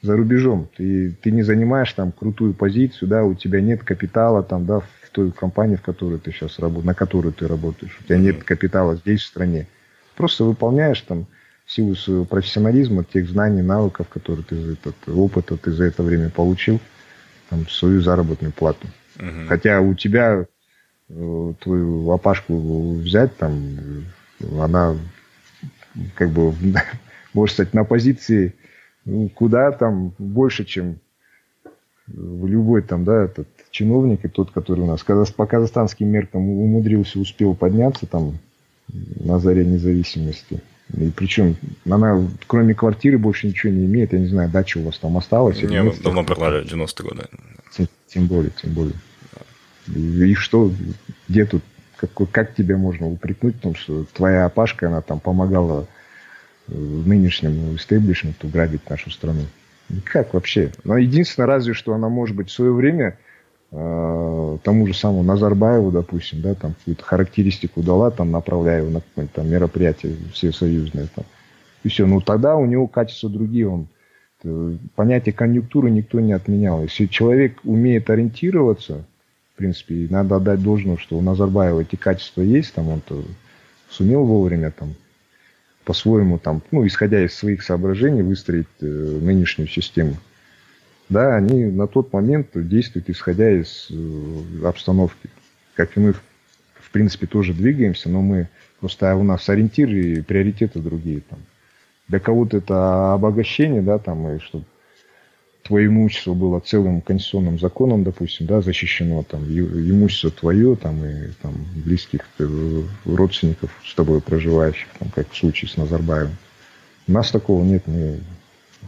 за рубежом. Ты, ты не занимаешь там крутую позицию, да, у тебя нет капитала там, да, в той компании, в которой ты сейчас работаешь, на которой ты работаешь. У тебя нет капитала здесь, в стране. Просто выполняешь там в силу своего профессионализма, тех знаний, навыков, которые ты за этот опыт ты за это время получил – там, свою заработную плату. Угу. Хотя у тебя э, твою лопашку взять, там, она как бы, *laughs* может сказать, на позиции куда там больше, чем любой там, да, этот чиновник и тот, который у нас по казахстанским меркам умудрился, успел подняться там на заре независимости. И причем она, кроме квартиры, больше ничего не имеет. Я не знаю, дача у вас там осталась? Не, мы давно продали, 90-е годы. Тем, тем более, тем более. И, и что, где тут, как, как тебя можно упрекнуть в том, что твоя опашка, она там помогала нынешнему истеблишменту грабить нашу страну? Никак вообще. Но единственное, разве что она, может быть, в свое время Э, тому же самому Назарбаеву, допустим, да, там какую-то характеристику дала, там, направляя его на какое-нибудь там мероприятие всесоюзное, там, и все. Ну, тогда у него качества другие, он э, понятие конъюнктуры никто не отменял. Если человек умеет ориентироваться, в принципе, надо отдать должное, что у Назарбаева эти качества есть, там он-то сумел вовремя там по-своему там, ну, исходя из своих соображений, выстроить э, нынешнюю систему. Да, они на тот момент действуют, исходя из э, обстановки. Как и мы, в принципе, тоже двигаемся, но мы просто у нас ориентиры и приоритеты другие там. Для кого-то это обогащение, да, там, и чтобы твое имущество было целым конституционным законом, допустим, да, защищено, там, имущество твое, там, и там, близких э, родственников с тобой проживающих, там, как в случае с Назарбаевым. У нас такого нет, мы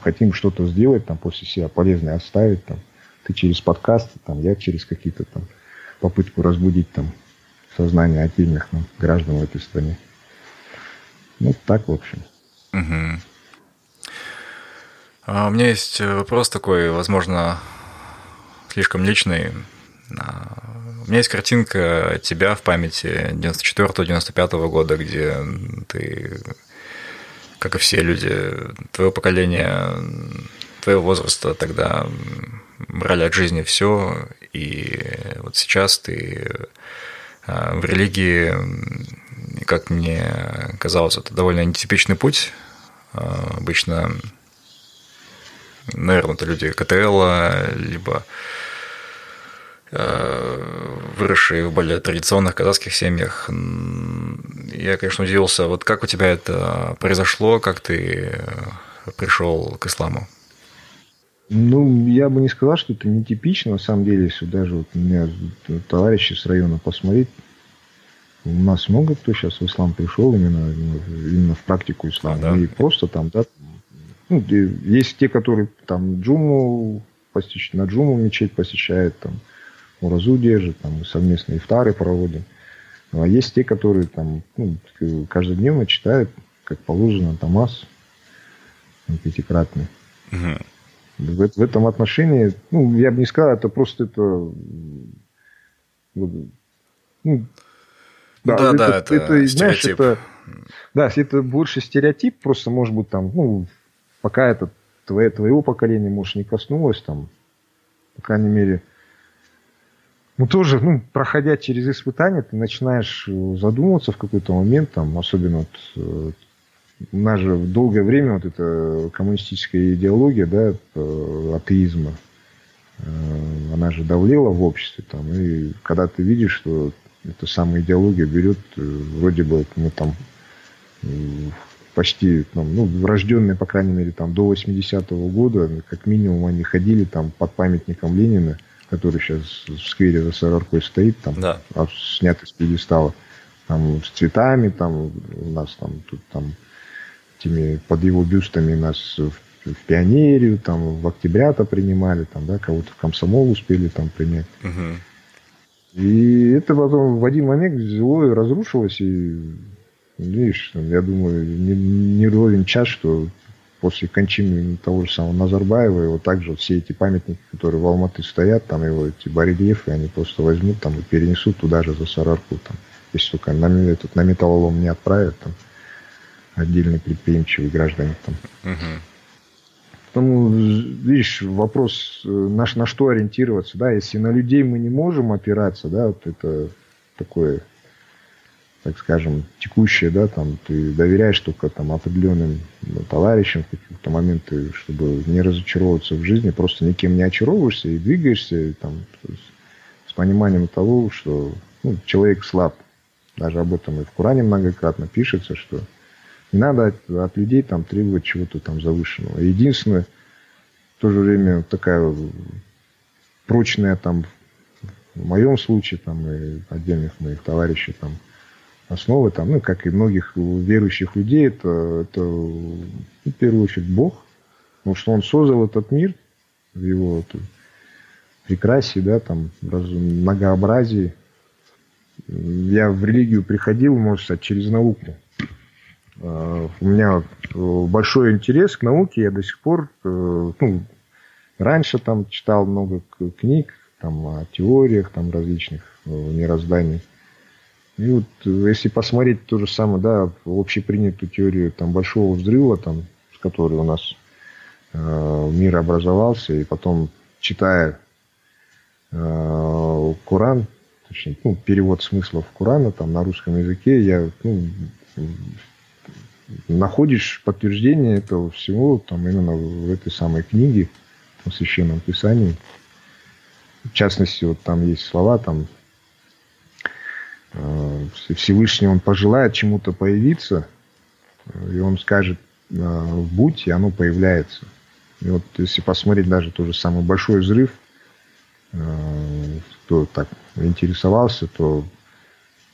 хотим что-то сделать, там, после себя полезное оставить, там, ты через подкасты, там, я через какие-то там попытку разбудить там сознание отдельных ну, граждан в этой стране. Ну, так, в общем. Угу. А у меня есть вопрос такой, возможно, слишком личный. А, у меня есть картинка тебя в памяти 94-95 года, где ты, как и все люди твоего поколения, твоего возраста тогда брали от жизни все, и вот сейчас ты а, в религии, как мне казалось, это довольно нетипичный путь. Обычно наверное, это люди КТЛ, либо э, выросшие в более традиционных казахских семьях. Я, конечно, удивился, вот как у тебя это произошло, как ты пришел к исламу? Ну, я бы не сказал, что это нетипично, на самом деле, если даже вот у меня товарищи с района посмотреть, у нас много кто сейчас в ислам пришел именно, именно в практику ислама. А, да? И просто там, да, ну, есть те, которые там джуму посещают, на джуму мечеть посещают, там, уразу держат, там, совместные ифтары проводим. Ну, а есть те, которые там ну, каждодневно читают, как положено, Тамас пятикратный. Угу. В, в этом отношении, ну, я бы не сказал, это просто это... Ну, да, да, это, да, это, это знаешь, это, да, это больше стереотип, просто может быть там, ну, пока это твое, твоего поколения, может, не коснулось, там, по крайней мере, ну, тоже, ну, проходя через испытания, ты начинаешь э, задумываться в какой-то момент, там, особенно вот, э, у нас же долгое время вот эта коммунистическая идеология, да, э, атеизма, она же давлела в обществе, там, и когда ты видишь, что эта самая идеология берет, вроде бы, мы там почти, там, ну, рожденные, по крайней мере, там, до 80-го года, как минимум, они ходили там под памятником Ленина, который сейчас в сквере за Сараркой стоит, там, да. снятый с пьедестала, там, с цветами, там, у нас там, тут, там, теми, под его бюстами нас в, в пионерию, там, в октябрята принимали, там, да, кого-то в комсомол успели там принять. Угу. И это потом в один момент взяло и разрушилось, и Видишь, я думаю, не, не ровен час, что после кончины того же самого Назарбаева, его также вот все эти памятники, которые в Алматы стоят, там его эти барельефы, они просто возьмут там и перенесут туда же за Сарарку, там, если только на, этот, на металлолом не отправят, там, отдельные предприимчивые граждане там. Угу. Поэтому, видишь, вопрос, э, на, на что ориентироваться, да, если на людей мы не можем опираться, да, вот это такое так скажем, текущее, да, там, ты доверяешь только там определенным ну, товарищам в какие-то моменты, чтобы не разочаровываться в жизни, просто никем не очаровываешься и двигаешься, там, с пониманием того, что ну, человек слаб. Даже об этом и в Коране многократно пишется, что не надо от, от людей там требовать чего-то там завышенного. Единственное, в то же время такая прочная там в моем случае там и отдельных моих товарищей там основы, там, ну, как и многих верующих людей, это, это ну, в первую очередь Бог, потому что Он создал этот мир в его вот, прекрасии, да, там, многообразии. Я в религию приходил, можно сказать, через науку. А, у меня большой интерес к науке, я до сих пор, э, ну, раньше там читал много книг, там, о теориях там различных э, мирозданий. И вот если посмотреть то же самое, да, общепринятую теорию там большого взрыва, там, с которой у нас э, мир образовался, и потом читая э, Коран, точнее, ну, перевод смыслов Корана там на русском языке, я ну, находишь подтверждение этого всего там именно в этой самой книге, в Священном Писании. В частности, вот там есть слова, там э, Всевышний он пожелает чему-то появиться, и он скажет э, «будь», и оно появляется. И вот если посмотреть даже тот же самый большой взрыв, э, кто так интересовался, то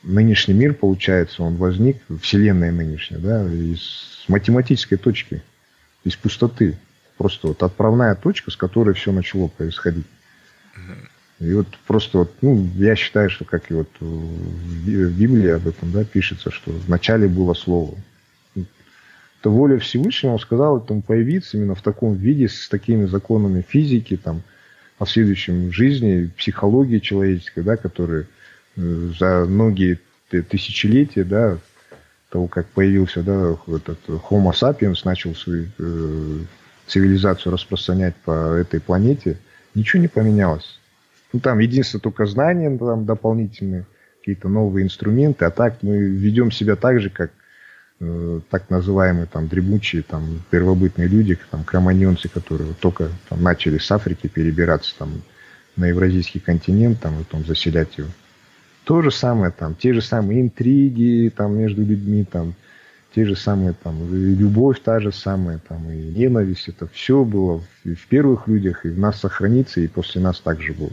нынешний мир, получается, он возник, Вселенная нынешняя, да, из математической точки, из пустоты. Просто вот отправная точка, с которой все начало происходить. И вот просто вот, ну, я считаю, что как и вот в Библии об этом, да, пишется, что вначале было Слово. Это воля Всевышнего, он сказал этому появиться именно в таком виде, с такими законами физики, там, последующем жизни, психологии человеческой, да, которые э, за многие тысячелетия, да, того, как появился, да, этот Homo sapiens, начал свою э, цивилизацию распространять по этой планете, ничего не поменялось. Ну, там единственное только знания там дополнительные, какие-то новые инструменты, а так мы ведем себя так же, как э, так называемые там дремучие там первобытные люди, там кроманьонцы, которые только там начали с Африки перебираться там на евразийский континент, там и потом заселять его. То же самое там, те же самые интриги там между людьми, там те же самые там и любовь та же самая, там и ненависть, это все было в, в первых людях, и в нас сохранится, и после нас также будет.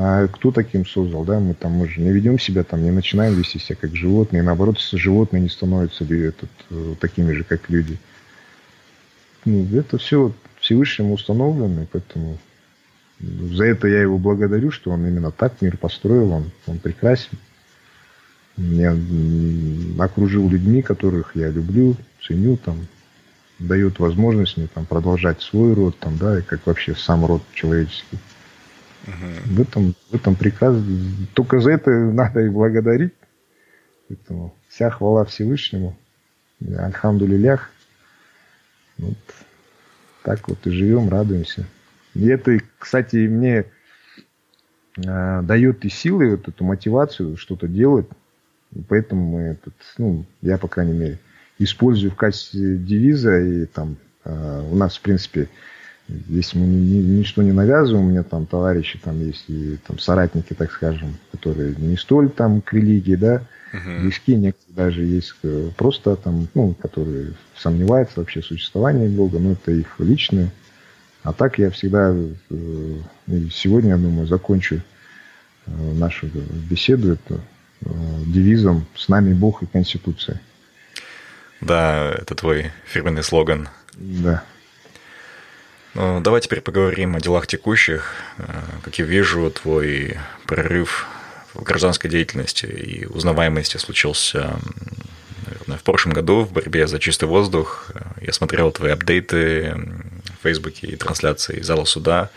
А кто таким создал, да? Мы там мы же не ведем себя там, не начинаем вести себя как животные, наоборот, животные не становятся этот, э, такими же, как люди. Ну, это все Всевышнему установлено, поэтому за это я его благодарю, что он именно так мир построил, он, он прекрасен. Меня окружил людьми, которых я люблю, ценю, там, дает возможность мне там продолжать свой род, там, да, и как вообще сам род человеческий. Угу. В этом, в этом прекрасно. Только за это надо и благодарить. Поэтому вся хвала Всевышнему. Альхамдулилях. Вот. Так вот и живем, радуемся. И это, кстати, мне э, дает и силы, вот эту мотивацию что-то делать. И поэтому мы этот, ну, я, по крайней мере, использую в качестве девиза. И там э, у нас, в принципе, Здесь мы ни, ничто не навязываем, у меня там товарищи там есть и там соратники, так скажем, которые не столь там к религии, да, uh-huh. близки, некоторые даже есть э, просто там, ну, которые сомневаются вообще в существовании Бога, но это их личное. А так я всегда, э, сегодня, я думаю, закончу э, нашу беседу это девизом «С нами Бог и Конституция». Да, это твой фирменный слоган. Да. Ну, давай теперь поговорим о делах текущих. Э, как я вижу, твой прорыв в гражданской деятельности и узнаваемости случился наверное, в прошлом году в борьбе за чистый воздух. Я смотрел твои апдейты в Фейсбуке и трансляции зала суда.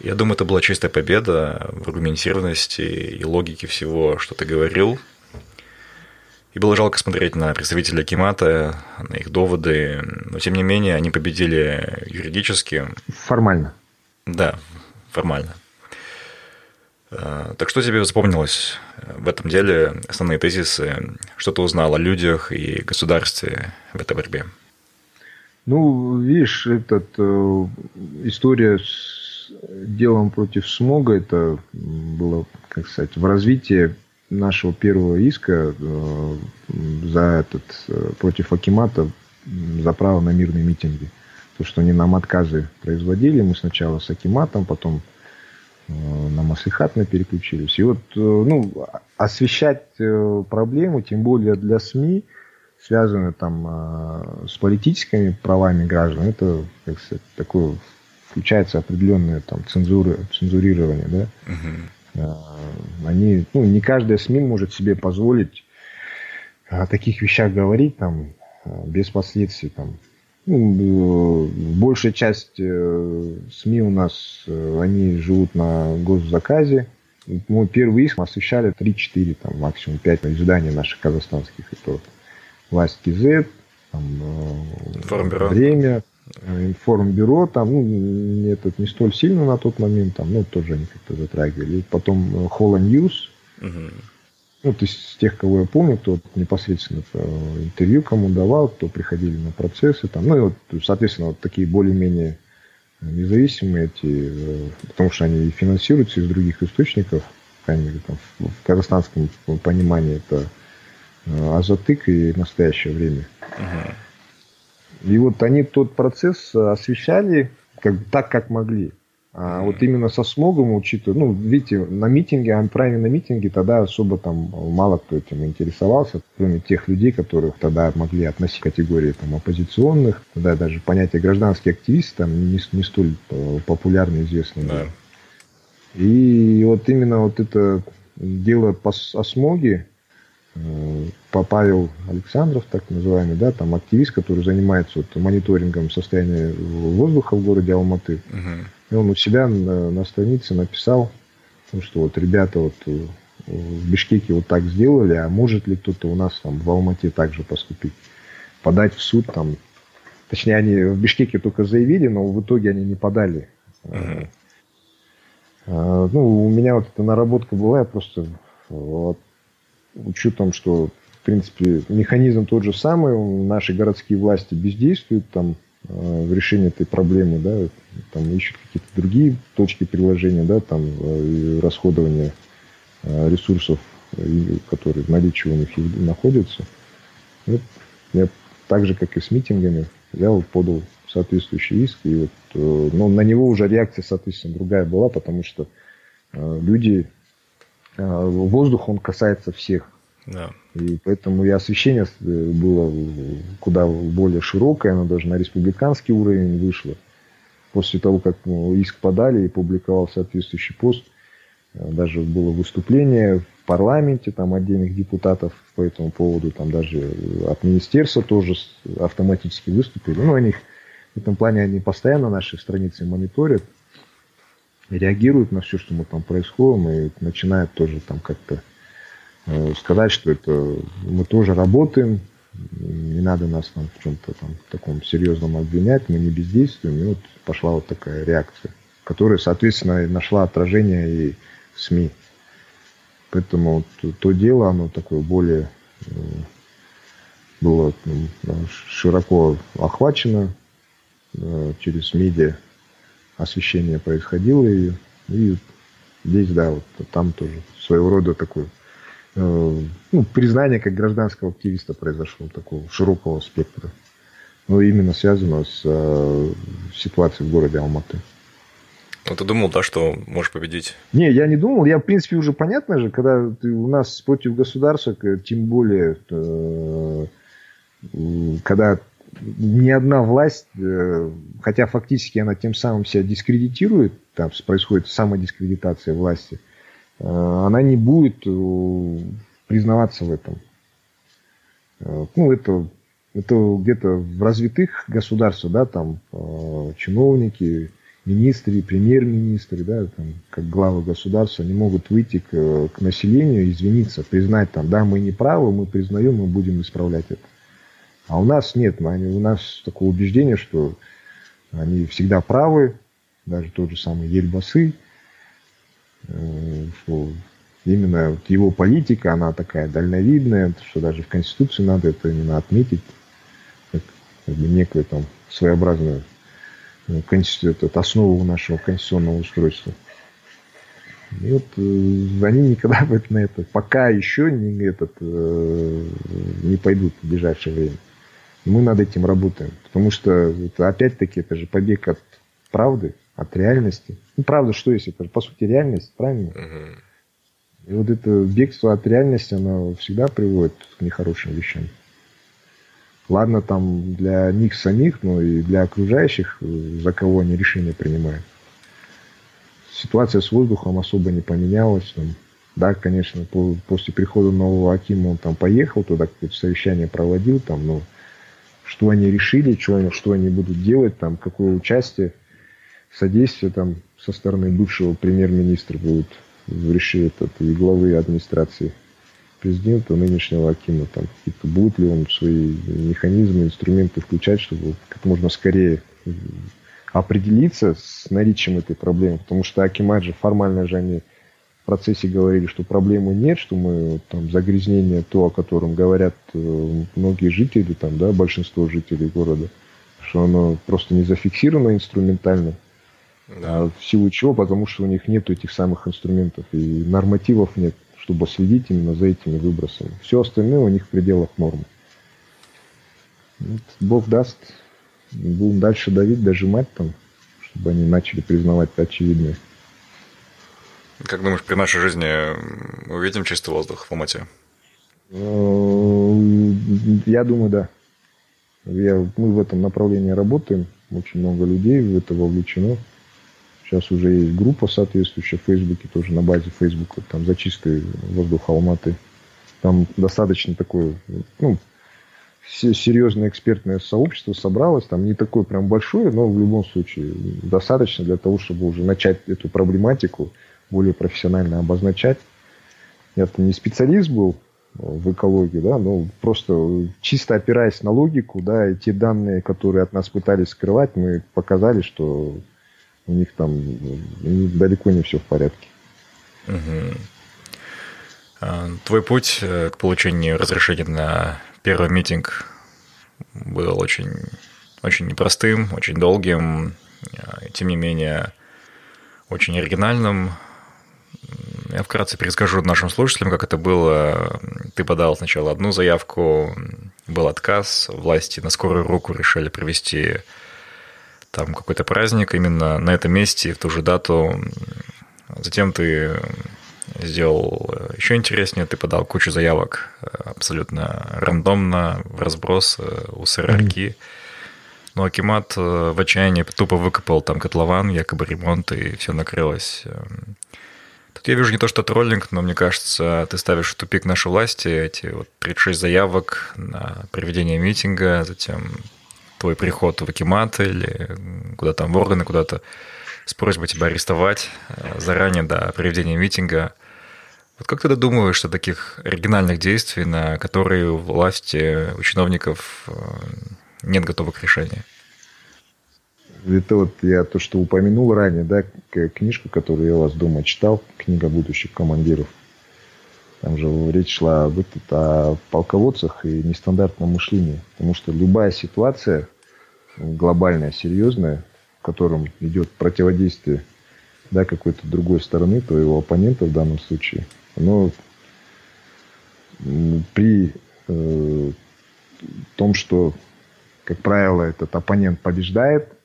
Я думаю, это была чистая победа в аргументированности и логике всего, что ты говорил – и было жалко смотреть на представителей Акимата, на их доводы, но тем не менее они победили юридически. Формально. Да, формально. А, так что тебе запомнилось в этом деле, основные тезисы, что ты узнал о людях и государстве в этой борьбе? Ну, видишь, этот, э, история с делом против смога, это было, как сказать, в развитии нашего первого иска э, за этот, э, против Акимата за право на мирные митинги. То, что они нам отказы производили, мы сначала с Акиматом, потом э, на Маслихат мы переключились. И вот ну, освещать проблему, тем более для СМИ, связанную там с политическими правами граждан, это, как сказать, такое включается определенное там цензура, цензурирование, да. Uh-huh. Э, они, ну, не каждая СМИ может себе позволить о таких вещах говорить там э, без последствий там. Ну, э, большая часть СМИ у нас, они живут на госзаказе. Мой первый иск мы освещали 3-4, там, максимум 5 изданий наших казахстанских. Это «Власть КЗ», там, «Время», информбюро, там, ну, этот не столь сильно на тот момент, там, ну, тоже они как-то затрагивали. Потом HOLA News. Угу. ну, то есть с тех, кого я помню, кто непосредственно интервью кому давал, кто приходили на процессы, там, ну и вот, соответственно, вот такие более-менее независимые эти, э, потому что они финансируются из других источников, крайней там, в казахстанском понимании это э, Азатык и настоящее время. Uh-huh. И вот они тот процесс освещали как, так, как могли. А вот именно со смогом, учитывая, ну, видите, на митинге, ампрайме на митинге тогда особо там мало кто этим интересовался, кроме тех людей, которых тогда могли относить к категории там оппозиционных, тогда даже понятие гражданский активист там не, не столь э, популярно известно. Да. И вот именно вот это дело по, о смоге, э, Павел Александров, так называемый, да, там активист, который занимается вот мониторингом состояния воздуха в городе Алматы. Угу и он у себя на, на странице написал, что вот ребята вот э, в Бишкеке вот так сделали, а может ли кто-то у нас там в Алмате также поступить? Подать в суд там. Точнее, они в Бишкеке только заявили, но в итоге они не подали. Uh-huh. Ну, у меня вот эта наработка была, я просто вот, учетом, что в принципе механизм тот же самый, наши городские власти бездействуют там Э, в решении этой проблемы, да, там ищут какие-то другие точки приложения, да, там э, расходование э, ресурсов, которые в наличии у них находятся. Вот я так же, как и с митингами, вот подал соответствующий иск, и вот, но на него уже реакция, соответственно, другая была, потому что люди, воздух, он касается всех. Да. И поэтому и освещение э, было куда более широкое, оно даже на республиканский уровень вышло. После того, как ну, иск подали и публиковал соответствующий пост, э, даже было выступление в парламенте, там отдельных депутатов по этому поводу, там даже от министерства тоже автоматически выступили. Ну, они в этом плане они постоянно наши страницы мониторят, реагируют на все, что мы там происходим, и начинают тоже там как-то Э, сказать, что это мы тоже работаем, не надо нас там в чем-то там таком серьезном обвинять, мы не бездействуем. И вот пошла вот такая реакция, которая, соответственно, нашла отражение и в СМИ. Поэтому вот то дело, оно такое более э, было ну, широко охвачено э, через медиа освещение происходило и, и здесь, да, вот там тоже своего рода такой Э, ну, признание как гражданского активиста произошло, такого широкого спектра. Но именно связано с э, ситуацией в городе Алматы. Ну, ты думал, да, что можешь победить? Не, я не думал. Я, в принципе, уже понятно же, когда ты у нас против государства, тем более, э, когда ни одна власть, э, хотя фактически она тем самым себя дискредитирует, там происходит самодискредитация власти, Э, она не будет э, признаваться в этом. Ну, это, это где-то в развитых государствах, да, там чиновники, министры, премьер-министры, да, там, как главы государства, они могут выйти к, к населению, извиниться, признать там, да, мы не правы, мы признаем, мы будем исправлять это. А у нас нет, у нас такое убеждение, что они всегда правы, даже тот же самый Ельбасы, Э, что именно его политика, она такая дальновидная, что даже в Конституции надо это именно отметить, как, как бы некую там своеобразную ну, это основу нашего конституционного устройства. И вот э, они никогда *laughs* на это, пока еще не, этот, э, не пойдут в ближайшее время. Мы над этим работаем. Потому что это, опять-таки это же побег от правды, от реальности. Ну, правда, что есть? Это, по сути, реальность, правильно? Угу. И вот это бегство от реальности, оно всегда приводит к нехорошим вещам. Ладно, там для них самих, но и для окружающих, за кого они решения принимают. Ситуация с воздухом особо не поменялась. Там, да, конечно, по, после прихода нового Акима он там поехал туда, какое-то совещание проводил, там, но что они решили, что они, что они будут делать, там, какое участие – содействие там со стороны бывшего премьер-министра будет в решении и главы администрации президента, нынешнего Акима, там какие-то будут ли он свои механизмы, инструменты включать, чтобы как можно скорее определиться с наличием этой проблемы, потому что Акимат же формально же они процессе говорили, что проблемы нет, что мы там загрязнение, то, о котором говорят э, многие жители, там, да, большинство жителей города, что оно просто не зафиксировано инструментально. Да. А в силу чего? Потому что у них нет этих самых инструментов и нормативов нет, чтобы следить именно за этими выбросами. Все остальное у них в пределах нормы. Вот, Бог даст, будем дальше давить, дожимать там, чтобы они начали признавать очевидное. Как думаешь, при нашей жизни увидим чистый воздух в Алмате? Э, я думаю, да. Я, мы в этом направлении работаем. Очень много людей в это вовлечено. Сейчас уже есть группа соответствующая в Фейсбуке, тоже на базе Фейсбука, там за чистый воздух Алматы. Там достаточно такое, ну, серьезное экспертное сообщество собралось, там не такое прям большое, но в любом случае достаточно для того, чтобы уже начать эту проблематику более профессионально обозначать. Я-то не специалист был в экологии, да, но просто чисто опираясь на логику, да, и те данные, которые от нас пытались скрывать, мы показали, что у них там далеко не все в порядке. Угу. Твой путь э, к получению разрешения на первый митинг был очень, очень непростым, очень долгим, э, тем не менее очень оригинальным. Я вкратце перескажу нашим слушателям, как это было. Ты подал сначала одну заявку, был отказ, власти на скорую руку решили провести там какой-то праздник именно на этом месте, в ту же дату. Затем ты сделал еще интереснее, ты подал кучу заявок абсолютно рандомно, в разброс у сырарки. Но Акимат э, в отчаянии тупо выкопал там котлован, якобы ремонт, и все накрылось. Я вижу не то, что троллинг, но мне кажется, ты ставишь в тупик наши власти, эти вот 36 заявок на проведение митинга, затем твой приход в Акимат или куда там в органы куда-то с просьбой тебя арестовать э, заранее до проведения митинга. Вот как ты додумываешь о таких оригинальных действий, на которые у власти, у чиновников э, нет готовых решений? Это вот я то, что упомянул ранее, да, книжку, которую я у вас дома читал, книга будущих командиров. Там же речь шла об, этом, о полководцах и нестандартном мышлении. Потому что любая ситуация глобальная, серьезная, в котором идет противодействие да, какой-то другой стороны, то его оппонента в данном случае, оно при э, том, что, как правило, этот оппонент побеждает,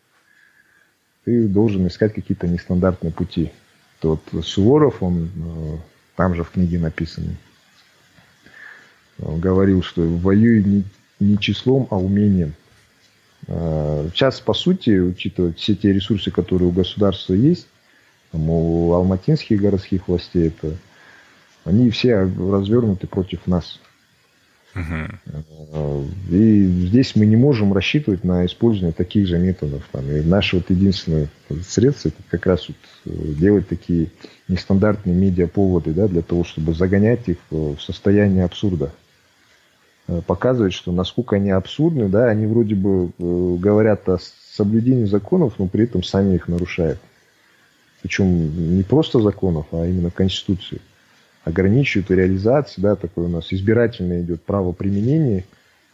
ты должен искать какие-то нестандартные пути. То вот Суворов, он э, там же в книге написано, он говорил, что воюй не, не числом, а умением. Э, сейчас, по сути, учитывая все те ресурсы, которые у государства есть, там, у алматинских городских властей, это, они все развернуты против нас. Угу. И здесь мы не можем рассчитывать на использование таких же методов. Там. И наше вот единственное средство это как раз вот э, делать такие нестандартные медиаповоды да, для того, чтобы загонять их в состояние абсурда. Э, показывать, что насколько они абсурдны, да, они вроде бы говорят о соблюдении законов, но при этом сами их нарушают. Причем не просто законов, а именно Конституции ограничивают реализацию, да, такое у нас избирательное идет право применения.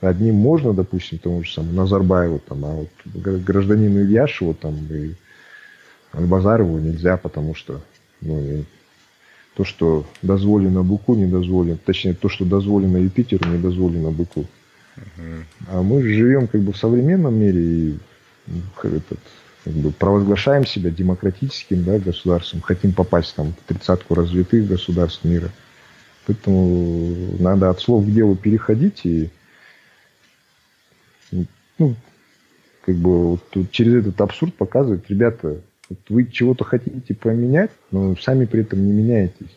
Одним можно, допустим, тому же самому Назарбаеву, там, а вот гражданину Ильяшеву там, и Базарову нельзя, потому что ну, то, что дозволено Быку, не дозволено. Точнее, то, что дозволено Юпитеру, не дозволено Быку. Uh-huh. А мы живем как бы в современном мире и этот, как бы провозглашаем себя демократическим да, государством, хотим попасть там, в тридцатку развитых государств мира. Поэтому надо от слов к делу переходить и ну, как бы вот через этот абсурд показывать, ребята, вот вы чего-то хотите поменять, но сами при этом не меняетесь.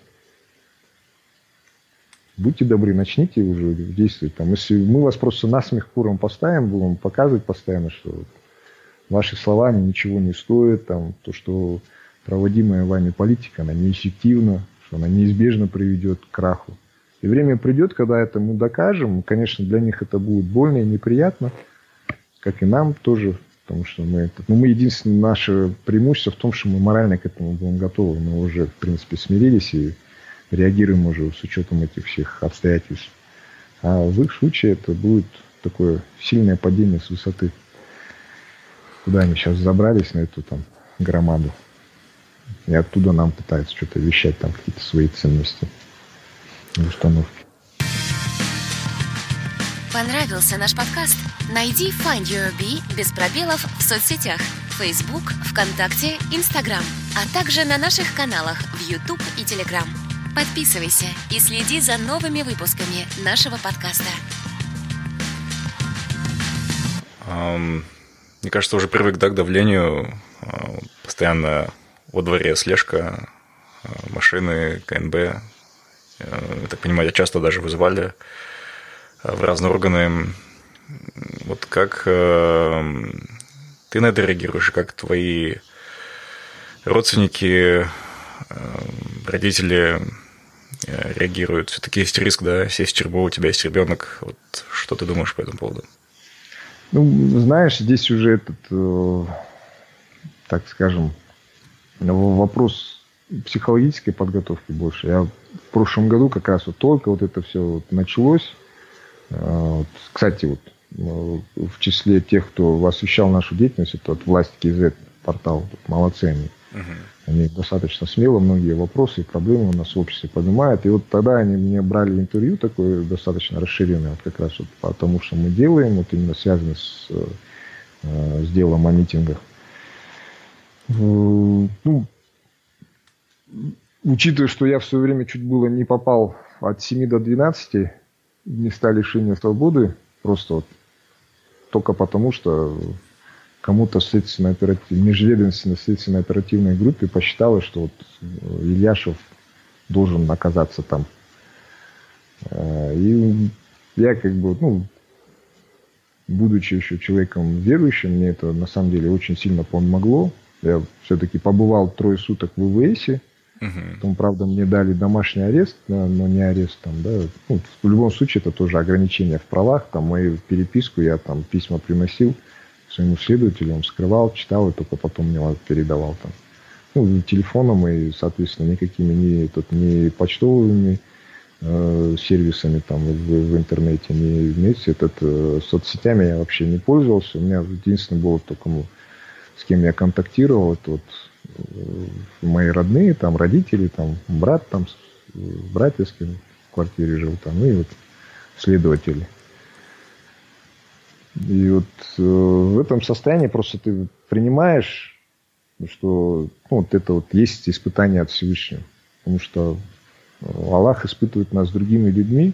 Будьте добры, начните уже действовать. Там, если мы вас просто насмех куром поставим, будем показывать постоянно, что ваши слова ничего не стоят, там, то, что проводимая вами политика, она неэффективна, что она неизбежно приведет к краху. И время придет, когда это мы докажем. Конечно, для них это будет больно и неприятно, как и нам тоже Потому что мы, ну, мы единственное наше преимущество в том, что мы морально к этому будем готовы. Мы уже, в принципе, смирились и реагируем уже с учетом этих всех обстоятельств. А в их случае это будет такое сильное падение с высоты. Куда они сейчас забрались на эту там громаду. И оттуда нам пытаются что-то вещать, там какие-то свои ценности и установки. Понравился наш подкаст? Найди Find Your Bee без пробелов в соцсетях Facebook, ВКонтакте, Instagram, а также на наших каналах в YouTube и Telegram. Подписывайся и следи за новыми выпусками нашего подкаста. Um, мне кажется, уже привык да, к давлению. Uh, постоянно во дворе слежка, uh, машины, КНБ. Uh, так понимаю, часто даже вызывали в разные органы. Вот как ты на это реагируешь, как твои родственники, родители реагируют? Все-таки есть риск, да, сесть в тюрьму, у тебя есть ребенок. Вот что ты думаешь по этому поводу? Ну, знаешь, здесь уже этот, э, так скажем, вопрос психологической подготовки больше. Я в прошлом году как раз вот только вот это все вот началось, а, кстати, вот э, в числе тех, кто освещал нашу деятельность, это от власти КЗ портал, молодцы они. Угу. Они достаточно смело многие вопросы и проблемы у нас в обществе поднимают. И вот тогда они мне брали интервью такое достаточно расширенное, вот как раз вот по тому, что мы делаем, вот именно связано с, э, с делом о митингах. Ну, учитывая, что я в свое время чуть было не попал от 7 до 12 места лишения свободы просто вот только потому, что кому-то в следственной оперативной, межведомственной следственной оперативной группе посчиталось, что вот э, Ильяшев должен оказаться там. Э, и я как бы, ну, будучи еще человеком верующим, мне это на самом деле очень сильно помогло. Я все-таки побывал трое суток в ВВСе, Угу. Потом, правда, мне дали домашний арест, но не арест там, да. Ну, в любом случае, это тоже ограничение в правах. Там мою переписку я там письма приносил своему следователю, он скрывал, читал и только потом мне передавал там. Ну, телефоном и, соответственно, никакими ни, тут, ни почтовыми э, сервисами там в, в интернете, ни вместе. Этот, э, соцсетями я вообще не пользовался. У меня единственное было только, ну, с кем я контактировал, это вот мои родные, там родители, там брат, там братья с кем в квартире жил, там, и вот следователи. И вот э, в этом состоянии просто ты принимаешь, что ну, вот это вот есть испытание от Всевышнего. Потому что Аллах испытывает нас другими людьми.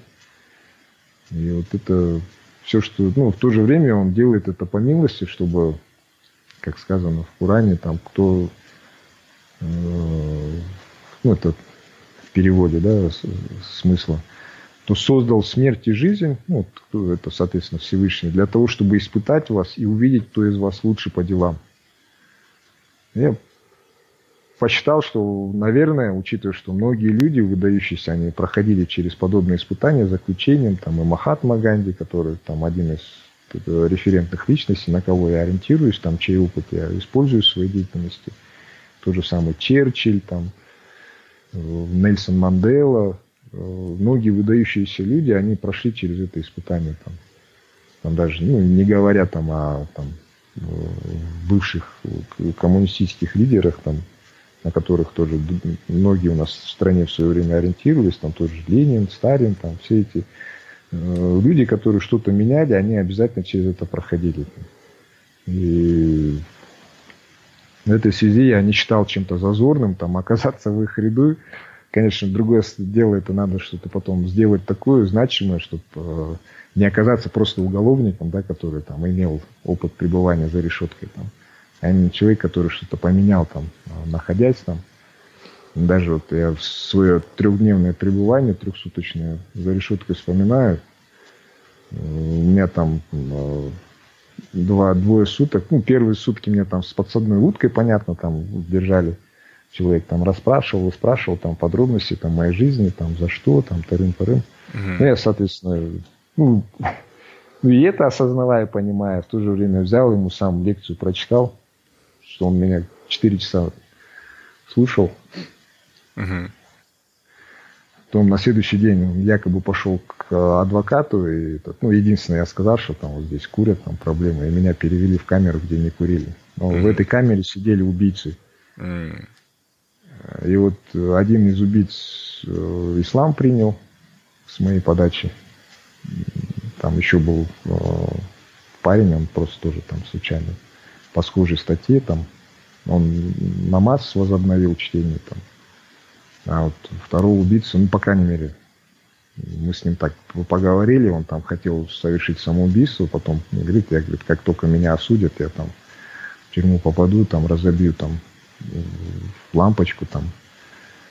И вот это все, что... Ну, в то же время он делает это по милости, чтобы, как сказано в Коране, там, кто Э, ну, это в переводе, да, смысла, то создал смерть и жизнь, ну, это, соответственно, Всевышний, для того, чтобы испытать вас и увидеть, кто из вас лучше по делам. Я посчитал, что, наверное, учитывая, что многие люди, выдающиеся, они проходили через подобные испытания, заключением, там и Махатма Ганди, который там один из референтных личностей, на кого я ориентируюсь, там чей опыт я использую в своей деятельности – тот же самый Черчилль, там, э, Нельсон Мандела, э, многие выдающиеся люди, они прошли через это испытание. Там, там даже, ну, не говоря там о там, э, бывших коммунистических лидерах, там, на которых тоже многие у нас в стране в свое время ориентировались, там тоже Ленин, Сталин, там все эти люди, которые что-то меняли, они обязательно через это проходили. И в этой связи я не считал чем-то зазорным там оказаться в их ряду. Конечно, другое дело, это надо что-то потом сделать такое значимое, чтобы э, не оказаться просто уголовником, да, который там имел опыт пребывания за решеткой, там, а не человек, который что-то поменял там, э, находясь там. Даже вот я свое трехдневное пребывание, трехсуточное за решеткой вспоминаю, э, у меня там два, двое суток. Ну, первые сутки меня там с подсадной уткой, понятно, там держали. Человек там расспрашивал, спрашивал там подробности там моей жизни, там за что, там тарым-парым. Угу. Ну, я, соответственно, ну, Ну и это осознавая, понимая, в то же время взял ему сам лекцию прочитал, что он меня 4 часа слушал. Угу. Потом на следующий день он якобы пошел к адвокату, и ну, единственное, я сказал, что там вот здесь курят, там проблемы, и меня перевели в камеру, где не курили. Но mm в этой камере сидели убийцы. И вот один из убийц э, ислам принял с моей подачи. Там еще был э, парень, он просто тоже там случайно по схожей статье, там он намаз возобновил чтение там. А вот второго убийцу, ну, по крайней мере, мы с ним так поговорили, он там хотел совершить самоубийство, потом говорит, я, говорит, как только меня осудят, я там в тюрьму попаду, там разобью там лампочку, там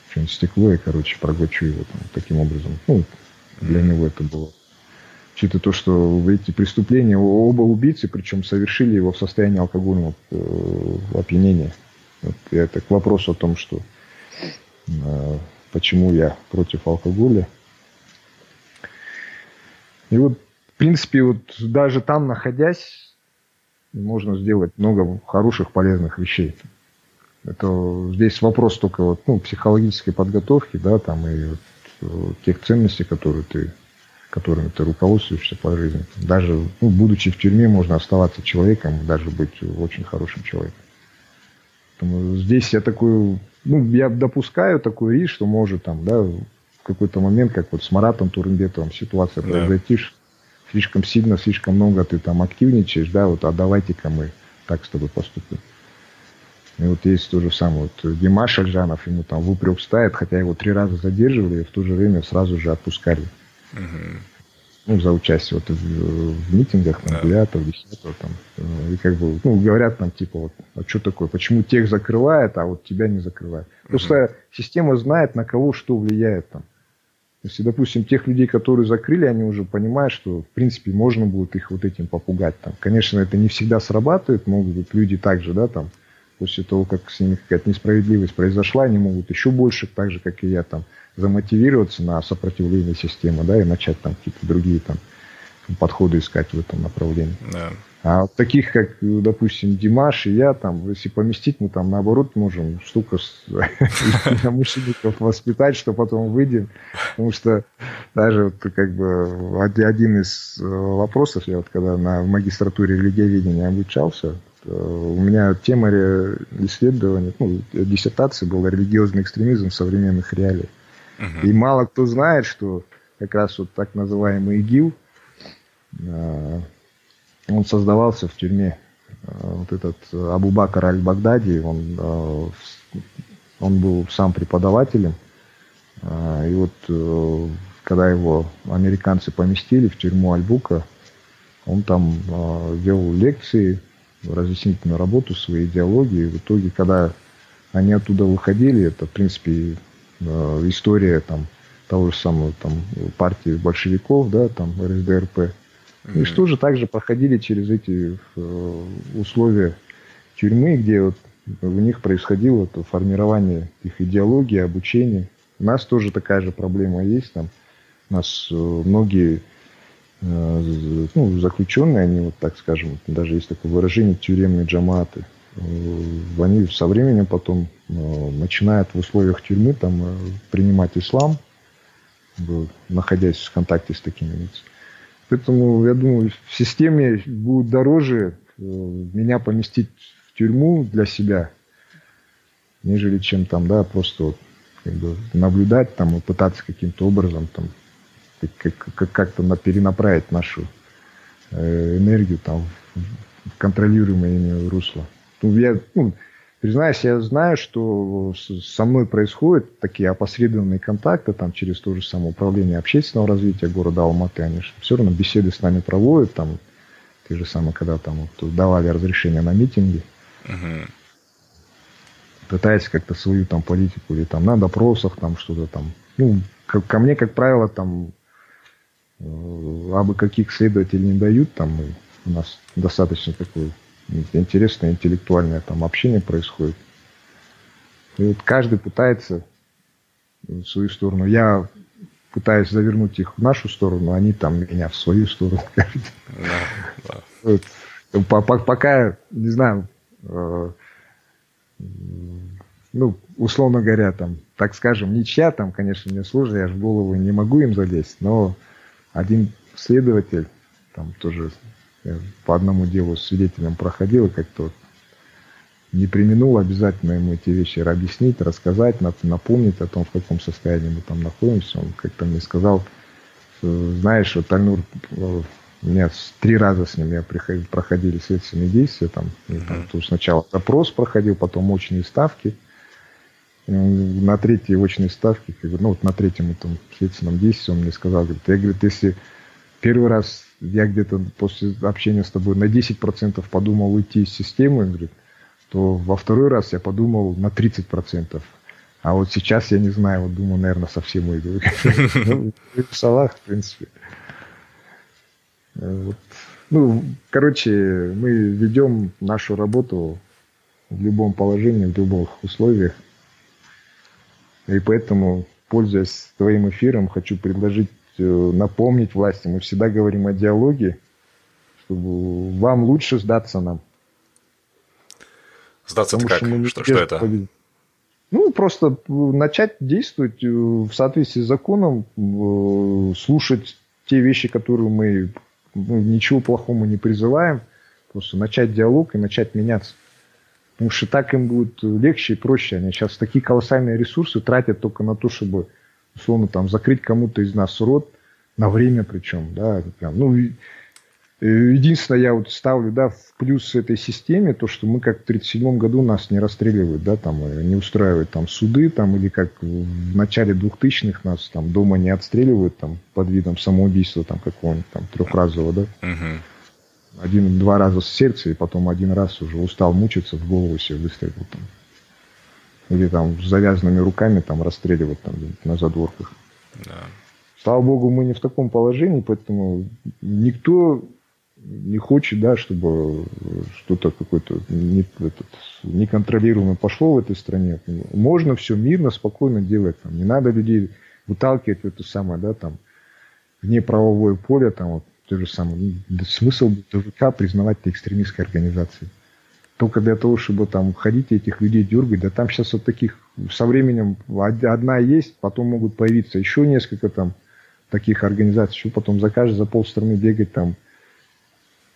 что-нибудь стекло, и, короче, проглочу его там, таким образом. Ну, для него это было. Чисто то, что эти преступления, оба убийцы, причем совершили его в состоянии алкогольного э, опьянения. Вот это к вопросу о том, что э, почему я против алкоголя. И вот, в принципе, вот даже там находясь, можно сделать много хороших, полезных вещей. Это здесь вопрос только вот, ну, психологической подготовки, да, там и вот, э, тех ценностей, которые ты, которыми ты руководствуешься по жизни. Даже, ну, будучи в тюрьме, можно оставаться человеком, даже быть очень хорошим человеком. Поэтому здесь я такой, ну, я допускаю такой риск, что может там, да, в какой-то момент, как вот с Маратом Турмбетовым ситуация да. произойти, слишком сильно, слишком много ты там активничаешь, да, вот, а давайте-ка мы так с тобой поступим. И вот есть то же самое. Вот Димаш Альжанов ему там в упрек ставит, хотя его три раза задерживали, и в то же время сразу же отпускали. Угу. Ну, за участие вот в, в митингах, там, да. 9 10 там. И как бы, ну, говорят там, типа, вот, а что такое, почему тех закрывает, а вот тебя не закрывает. Просто угу. система знает, на кого что влияет там. Если, допустим, тех людей, которые закрыли, они уже понимают, что, в принципе, можно будет их вот этим попугать. Там. Конечно, это не всегда срабатывает, могут быть люди также, да, там, после того, как с ними какая-то несправедливость произошла, они могут еще больше, так же, как и я, там, замотивироваться на сопротивление системы, да, и начать там какие-то другие там подходы искать в этом направлении. Да. А таких, как, допустим, Димаш и я, там, если поместить, мы там, наоборот, можем штука единомышленников *laughs* воспитать, что потом выйдем. Потому что даже вот, как бы один из э, вопросов, я вот когда на магистратуре религиоведения обучался, у меня тема исследования, ну, диссертации была религиозный экстремизм в современных реалиях. Uh-huh. И мало кто знает, что как раз вот так называемый ИГИЛ, а, он создавался в тюрьме. А, вот этот Абу Бакр Аль-Багдади, он, он был сам преподавателем. И вот э, когда его американцы поместили в тюрьму Альбука, он там вел лекции, разъяснительную работу, свои идеологии. В итоге, когда они оттуда выходили, это, в принципе, э, история там, того же самого там, партии большевиков, да, там, РСДРП. Mm-hmm. И что же также проходили через эти э, условия тюрьмы, где вот у них происходило это формирование их идеологии, обучения. У нас тоже такая же проблема есть. Там, у нас э, многие ну, заключенные, они вот так скажем, даже есть такое выражение тюремные джаматы. Э, они со временем потом э, начинают в условиях тюрьмы там принимать ислам, находясь в контакте с такими лицами. Поэтому, я думаю, в системе будет дороже меня поместить в тюрьму для себя, нежели чем там, да, просто вот, как бы наблюдать там и пытаться каким-то образом там как-то на, перенаправить нашу э, энергию там в контролируемое ими русло. Ну, я, ну, признаюсь, я знаю, что со мной происходят такие опосредованные контакты там через то же самое управление общественного развития города Алматы. Они же все равно беседы с нами проводят, там, те же самые, когда там вот, давали разрешение на митинги. Uh-huh. Пытаясь как-то свою там политику или там на допросах там что-то там. Ну, ко, ко мне, как правило, там абы каких следователей не дают, там у нас достаточно такое интересное интеллектуальное там общение происходит. И вот каждый пытается в свою сторону. Я пытаюсь завернуть их в нашу сторону, они там меня в свою сторону. *laughs* Вот. Пока, не знаю, э, ну, условно говоря, там, так скажем, ничья, там, конечно, мне сложно, я же в голову не могу им залезть, но один следователь, там тоже по одному делу свидетелем проходил, как-то не применул обязательно ему эти вещи объяснить, рассказать, напомнить о том, в каком состоянии мы там находимся. Он как-то мне сказал, знаешь, вот Альнур, э, у меня три раза с ним я приходил, проходили следственные действия, там, mm-hmm. там сначала допрос проходил, потом очные ставки. На третьей очной ставке, как бы, ну вот на третьем этом следственном действии он мне сказал, говорит, я, говорит, если первый раз я где-то после общения с тобой на 10% подумал уйти из системы, говорит, то во второй раз я подумал на 30%. А вот сейчас я не знаю, вот думаю, наверное, совсем уйду. *laughs* Ну, в Салах, в принципе. Ну, короче, мы ведем нашу работу в любом положении, в любых условиях. И поэтому, пользуясь твоим эфиром, хочу предложить э, напомнить власти. Мы всегда говорим о диалоге, чтобы вам лучше сдаться нам. Сдаться это как? Что, что, это? Победить. Ну, просто начать действовать э, в соответствии с законом, э, слушать те вещи, которые мы ну, ничего плохого не призываем, просто начать диалог и начать меняться. Потому что так им будет легче и проще. Они сейчас такие колоссальные ресурсы тратят только на то, чтобы, условно, там, закрыть кому-то из нас рот, на время причем, да, прям, ну, Э, единственное, я вот ставлю, да, в плюс этой системе, то, что мы как в 1937 году нас не расстреливают, да, там, э, не устраивают там суды, там, или как в начале 2000-х нас там дома не отстреливают, там, под видом самоубийства, там, какого-нибудь там трехразового, да. Угу. Один-два раза с сердца, и потом один раз уже устал мучиться, в голову себе выстрелил там. Или там с завязанными руками там расстреливать там на задворках. Да. Слава богу, мы не в таком положении, поэтому никто не хочет, да, чтобы что-то какое-то не, этот, неконтролируемое пошло в этой стране. Можно все мирно, спокойно делать. Там, не надо людей выталкивать в это самое, да, там, вне правовое поле, там, вот, то же самое. Смысл ДВК признавать экстремистской организацией. Только для того, чтобы там ходить этих людей дергать, да там сейчас вот таких со временем одна есть, потом могут появиться еще несколько там таких организаций, еще потом за каждый, за полстраны бегать там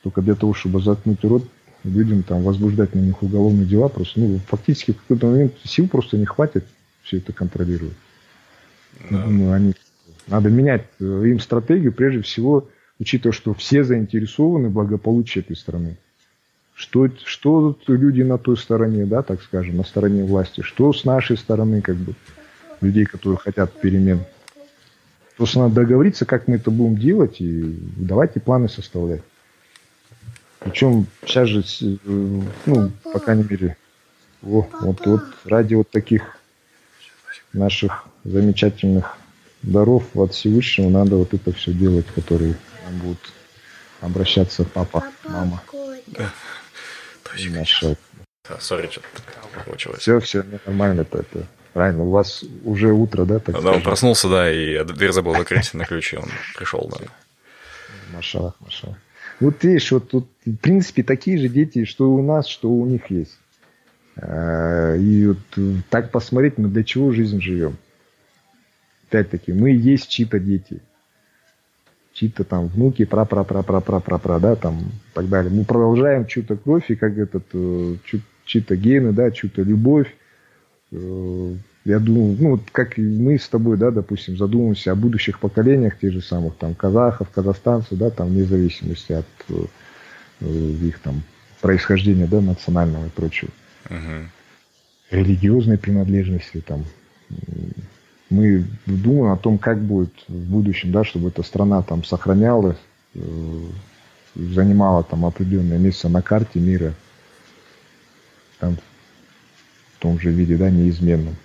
только для того, чтобы заткнуть рот людям, там, возбуждать на них уголовные дела, просто, ну, фактически в какой-то момент сил просто не хватит все это контролировать. Да. Ну, они, надо менять э, им стратегию, прежде всего, учитывая, что все заинтересованы в благополучии этой страны. Что, что люди на той стороне, да, так скажем, на стороне власти, что с нашей стороны, как бы, людей, которые хотят перемен. Просто надо договориться, как мы это будем делать, и давайте планы составлять. Причем сейчас же, ну, по крайней мере, о, вот, вот ради вот таких наших замечательных даров от Всевышнего надо вот это все делать, которые нам будут обращаться папа, мама. Да. Наша. Сори, что-то получилось. Все, все, нормально это, это. Правильно, у вас уже утро, да? Так да, скажем? он проснулся, да, и дверь забыл закрыть на ключи, он пришел, да. Машалах, машалах. Вот видишь, вот тут, в принципе, такие же дети, что у нас, что у них есть. А, и вот так посмотреть, мы для чего жизнь живем. Опять-таки, мы есть чьи-то дети. Чьи-то там внуки, пра-пра-пра-пра-пра-пра, да, там, и так далее. Мы продолжаем чью-то кровь и как этот, э, чьи-то гены, да, чью-то любовь, э, я думаю, ну, вот как мы с тобой, да, допустим, задумываемся о будущих поколениях тех же самых там казахов, казахстанцев, да, там вне зависимости от э, их там происхождения, да, национального и прочего. Uh-huh. Религиозной принадлежности там. Мы думаем о том, как будет в будущем, да, чтобы эта страна там сохраняла, э, занимала там определенное место на карте мира, там, в том же виде, да, неизменном.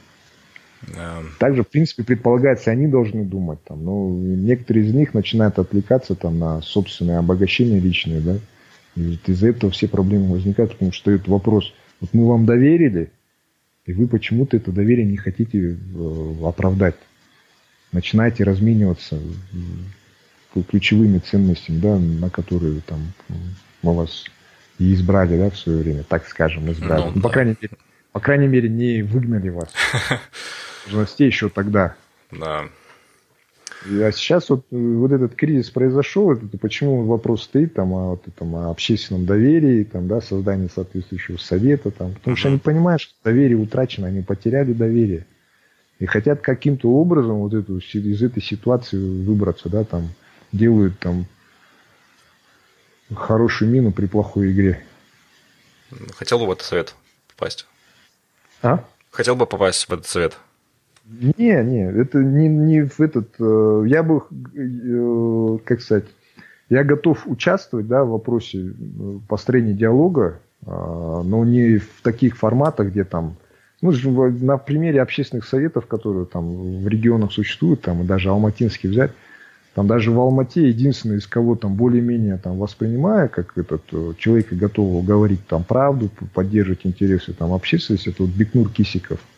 Также, в принципе, предполагается, они должны думать. Там, но некоторые из них начинают отвлекаться там, на собственное обогащение личное. Да? И вот из-за этого все проблемы возникают, потому что это вопрос. Вот мы вам доверили, и вы почему-то это доверие не хотите э, оправдать. Начинаете размениваться ключевыми ценностями, да, на которые там мы вас и избрали, да, в свое время, так скажем, избрали. Ну, ну, по крайней мере, по крайней мере, не выгнали вас. *laughs* Должностей еще тогда. Да. А сейчас вот, вот этот кризис произошел, это, почему вопрос стоит там, о, вот, там, о общественном доверии, там, да, создании соответствующего совета, там, потому uh-huh. что они понимают, что доверие утрачено, они потеряли доверие. И хотят каким-то образом вот эту, из этой ситуации выбраться, да, там, делают там хорошую мину при плохой игре. Хотел бы в этот совет попасть? А? Хотел бы попасть в этот совет? Не, не, это не, не в этот... Э, я бы, э, как сказать, я готов участвовать да, в вопросе э, построения диалога, но не в таких форматах, где там... Ну, на примере общественных советов, которые там в регионах существуют, там, и даже алматинский взять, там даже в Алмате единственный, из кого там более-менее там воспринимая, как этот человек готов говорить там правду, поддерживать интересы там общественности, это вот Бекнур Кисиков –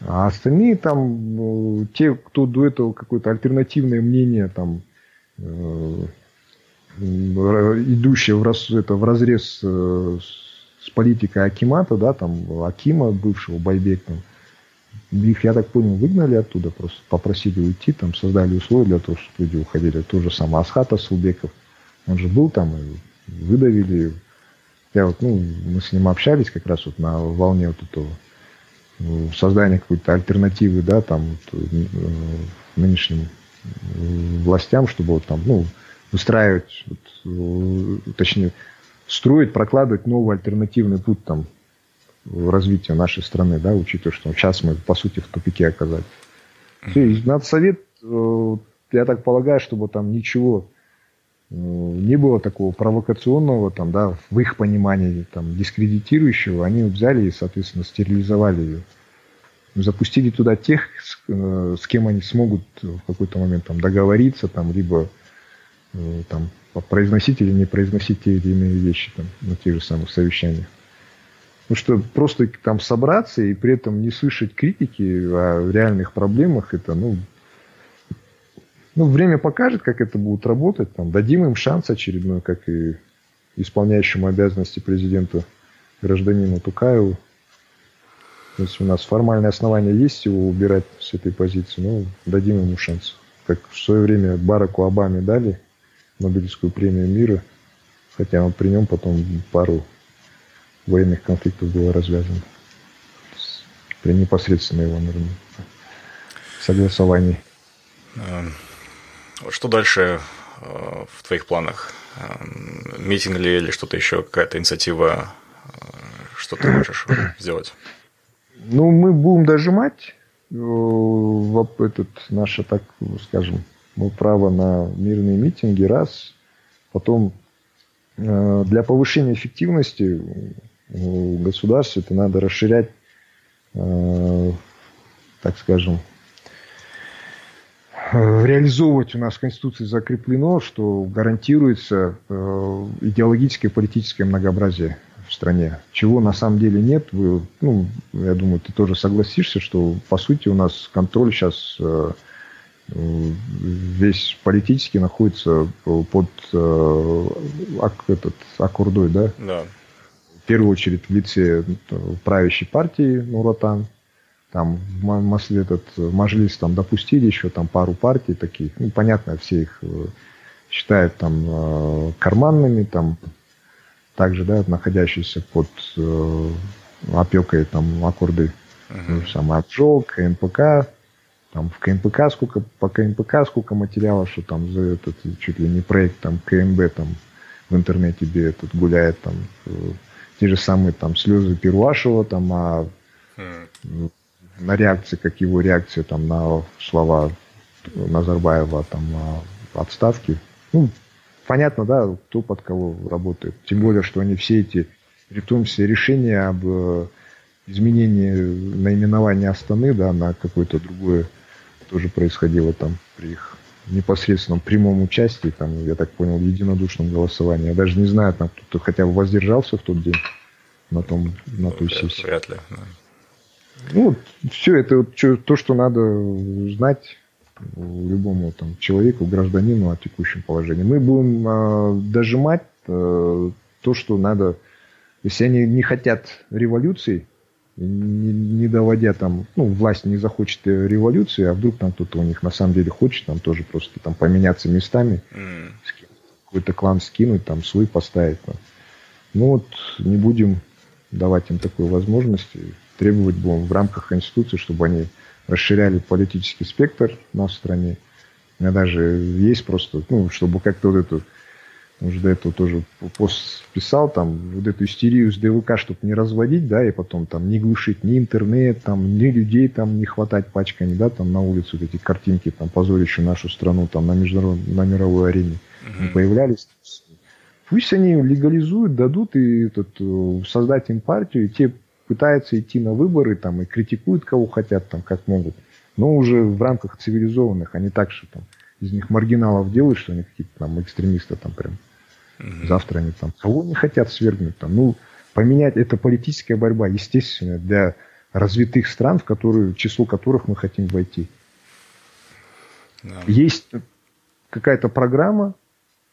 а остальные там, ну, те, кто до этого какое-то альтернативное мнение, там, э, идущее в, раз, это, в разрез э, с политикой Акимата, да, там, Акима, бывшего Байбек, там, их, я так понял, выгнали оттуда, просто попросили уйти, там, создали условия для того, чтобы люди уходили. То же самое Асхат Асулбеков, он же был там, выдавили. Я вот, ну, мы с ним общались как раз вот на волне вот этого создание какой-то альтернативы, да, там, э, нынешним властям, чтобы вот там, ну, выстраивать, вот, э, точнее, строить, прокладывать новый альтернативный путь там развития нашей страны, да, учитывая, что сейчас мы, по сути, в тупике оказались. Все, надо совет, э, я так полагаю, чтобы там ничего не было такого провокационного, там, да, в их понимании, там, дискредитирующего, они взяли и, соответственно, стерилизовали ее. Запустили туда тех, с, э, с кем они смогут в какой-то момент там, договориться, там, либо э, там, произносить или не произносить те или иные вещи там, на тех же самых совещаниях. Потому что просто там собраться и при этом не слышать критики о реальных проблемах, это, ну, ну, время покажет, как это будет работать. Там, дадим им шанс очередной, как и исполняющему обязанности президента гражданину Тукаеву. То есть у нас формальное основание есть его убирать с этой позиции, но дадим ему шанс. Как в свое время Бараку Обаме дали Нобелевскую премию мира, хотя он при нем потом пару военных конфликтов было развязано. При непосредственно его, наверное, согласовании. Эм, что дальше э, в твоих планах? Э, митинг ли или что-то еще, какая-то инициатива? Э, что ты хочешь *clears throat* сделать? Ну, мы будем дожимать в этот наше, так скажем, право на мирные митинги, раз. Потом для повышения эффективности государства это надо расширять, так скажем, Э, реализовывать у нас в Конституции закреплено, что гарантируется э, идеологическое и политическое многообразие в стране, чего на самом деле нет. Вы, ну, я думаю, ты тоже согласишься, что по сути у нас контроль сейчас э, весь политически находится под этот аккордой, да? Да. В первую очередь в лице правящей партии Нуратан, там в Москве этот Мажилис там допустили еще там пару партий таких, ну, понятно, все их э, считают там э, карманными, там также, да, находящиеся под э, опекой там аккорды, uh-huh. сам Отжог, КНПК, там в КНПК сколько, по КНПК сколько материалов, что там за этот чуть ли не проект там КМБ там в интернете тебе этот гуляет там те же самые там слезы Перуашева там, а uh-huh на реакции, как его реакция там на слова Назарбаева там о отставке. Ну, понятно, да, кто под кого работает. Тем более, что они все эти, при том все решения об э, изменении наименования Астаны, да, на какое-то другое тоже происходило там при их непосредственном прямом участии, там, я так понял, единодушном голосовании. Я даже не знаю, там кто-то хотя бы воздержался в тот день на том, на той сессии. Вряд ли. Да. Ну, все это вот, то, что надо знать любому там, человеку, гражданину о текущем положении. Мы будем э, дожимать э, то, что надо. Если они не хотят революции, не, не доводя там, ну, власть не захочет революции, а вдруг там кто-то у них на самом деле хочет там тоже просто там поменяться местами, mm. какой-то клан скинуть, там свой поставить. Там. Ну вот не будем давать им такую возможность, требовать будем в рамках Конституции, чтобы они расширяли политический спектр в стране. У меня даже есть просто, ну, чтобы как-то вот эту уже до этого тоже пост писал, там, вот эту истерию с ДВК, чтобы не разводить, да, и потом там не глушить ни интернет, там, ни людей там не хватать пачками, да, там на улице вот эти картинки, там, позорящие нашу страну, там, на, международной, на мировой арене mm-hmm. появлялись. Пусть они легализуют, дадут и этот, э, создать им партию, и те пытаются идти на выборы, там, и критикуют кого хотят, там, как могут. Но уже в рамках цивилизованных, а не так, что там из них маргиналов делают, что они какие-то там экстремисты там прям. Угу. Завтра они там кого не хотят свергнуть там. Ну, поменять это политическая борьба, естественно, для развитых стран, в которые, число которых мы хотим войти. Да. Есть какая-то программа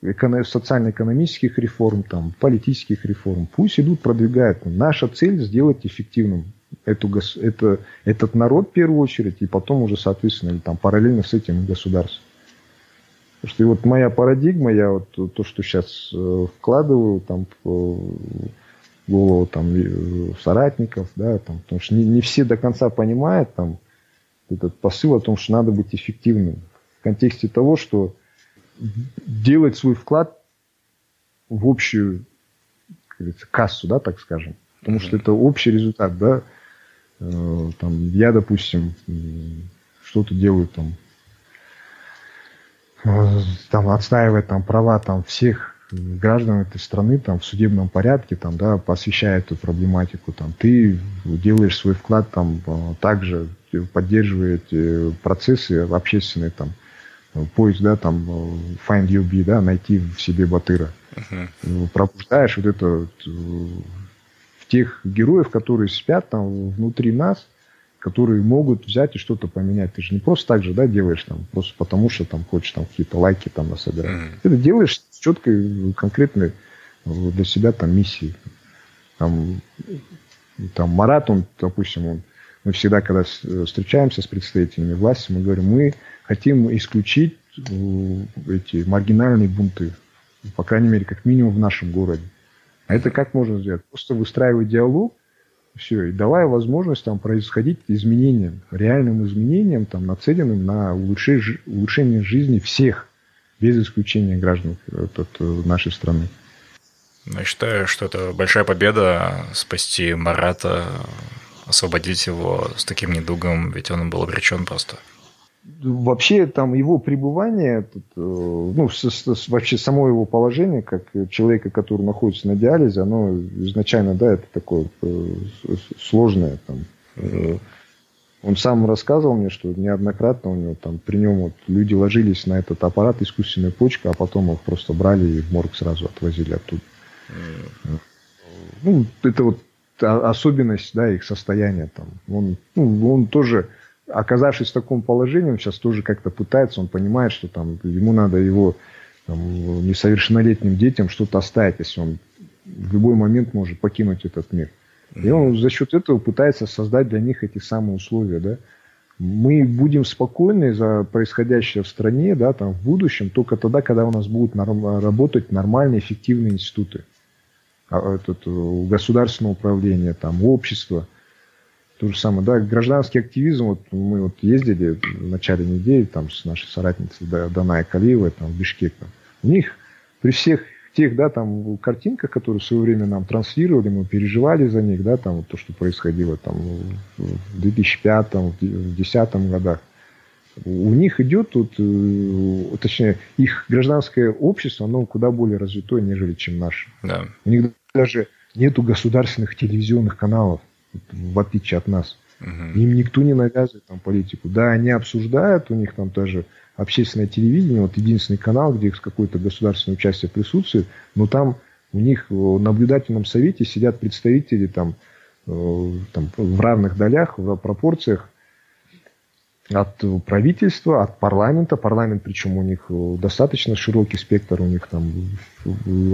социально-экономических реформ, там, политических реформ. Пусть идут, продвигают. Наша цель сделать эффективным эту, это, этот народ в первую очередь, и потом уже, соответственно, там, параллельно с этим государство. Потому что и вот моя парадигма, я вот то, что сейчас э, вкладываю там в голову там э, соратников, да, там, потому что не, не все до конца понимают там этот посыл о том, что надо быть эффективным в контексте того, что делать свой вклад в общую говорится, кассу, да, так скажем. Потому что это общий результат, да. Э, там, я, допустим, что-то делаю там там, отстаивает там, права там, всех граждан этой страны там, в судебном порядке, там, да, посвящая эту проблематику. Там, ты делаешь свой вклад там, также поддерживает процессы общественные, там, поиск, да, там, find your be, да, найти в себе батыра. Uh-huh. Пробуждаешь вот это вот, в тех героев, которые спят там внутри нас, которые могут взять и что-то поменять. Ты же не просто так же, да, делаешь там, просто потому что там хочешь там какие-то лайки там насобирать. Mm-hmm. Ты это делаешь с четкой, конкретной для себя там миссией. Там, там Марат, он, допустим, он, мы всегда, когда встречаемся с представителями власти, мы говорим, мы хотим исключить э, эти маргинальные бунты, по крайней мере, как минимум в нашем городе. А это как можно сделать? Просто выстраивать диалог, все, и давая возможность там происходить изменениям, реальным изменениям, там, нацеленным на улучшение, улучшение жизни всех, без исключения граждан от, от нашей страны. Я считаю, что это большая победа спасти Марата, освободить его с таким недугом, ведь он был обречен просто вообще там его пребывание, э, ну, с, с, вообще само его положение, как человека, который находится на диализе, оно изначально, да, это такое э, сложное. Там, э, он сам рассказывал мне, что неоднократно у него там при нем вот люди ложились на этот аппарат искусственная почка, а потом их просто брали и в морг сразу отвозили оттуда. Ну, это вот особенность, да, их состояния там. Он, ну, он тоже оказавшись в таком положении, он сейчас тоже как-то пытается, он понимает, что там ему надо его там, несовершеннолетним детям что-то оставить, если он в любой момент может покинуть этот мир. И он за счет этого пытается создать для них эти самые условия, да. Мы будем спокойны за происходящее в стране, да, там, в будущем, только тогда, когда у нас будут работать нормальные, эффективные институты. А, этот, э, государственное управление, там, общество – то же самое, да, гражданский активизм, вот мы вот ездили в начале недели там с нашей соратницей Данай Калиевой там в Бишкек, там. у них при всех тех, да, там картинках, которые в свое время нам транслировали, мы переживали за них, да, там вот то, что происходило там в 2005, в 2010 годах, у них идет тут, э, точнее, их гражданское общество, оно куда более развитое, нежели чем наше. Да. У них даже нету государственных телевизионных каналов в отличие от нас. Угу. Им никто не навязывает там политику. Да, они обсуждают, у них там тоже общественное телевидение, вот единственный канал, где какое-то государственное участие присутствует, но там у них в наблюдательном совете сидят представители там, э, там в равных долях, в пропорциях от правительства, от парламента. Парламент, причем у них достаточно широкий спектр, у них там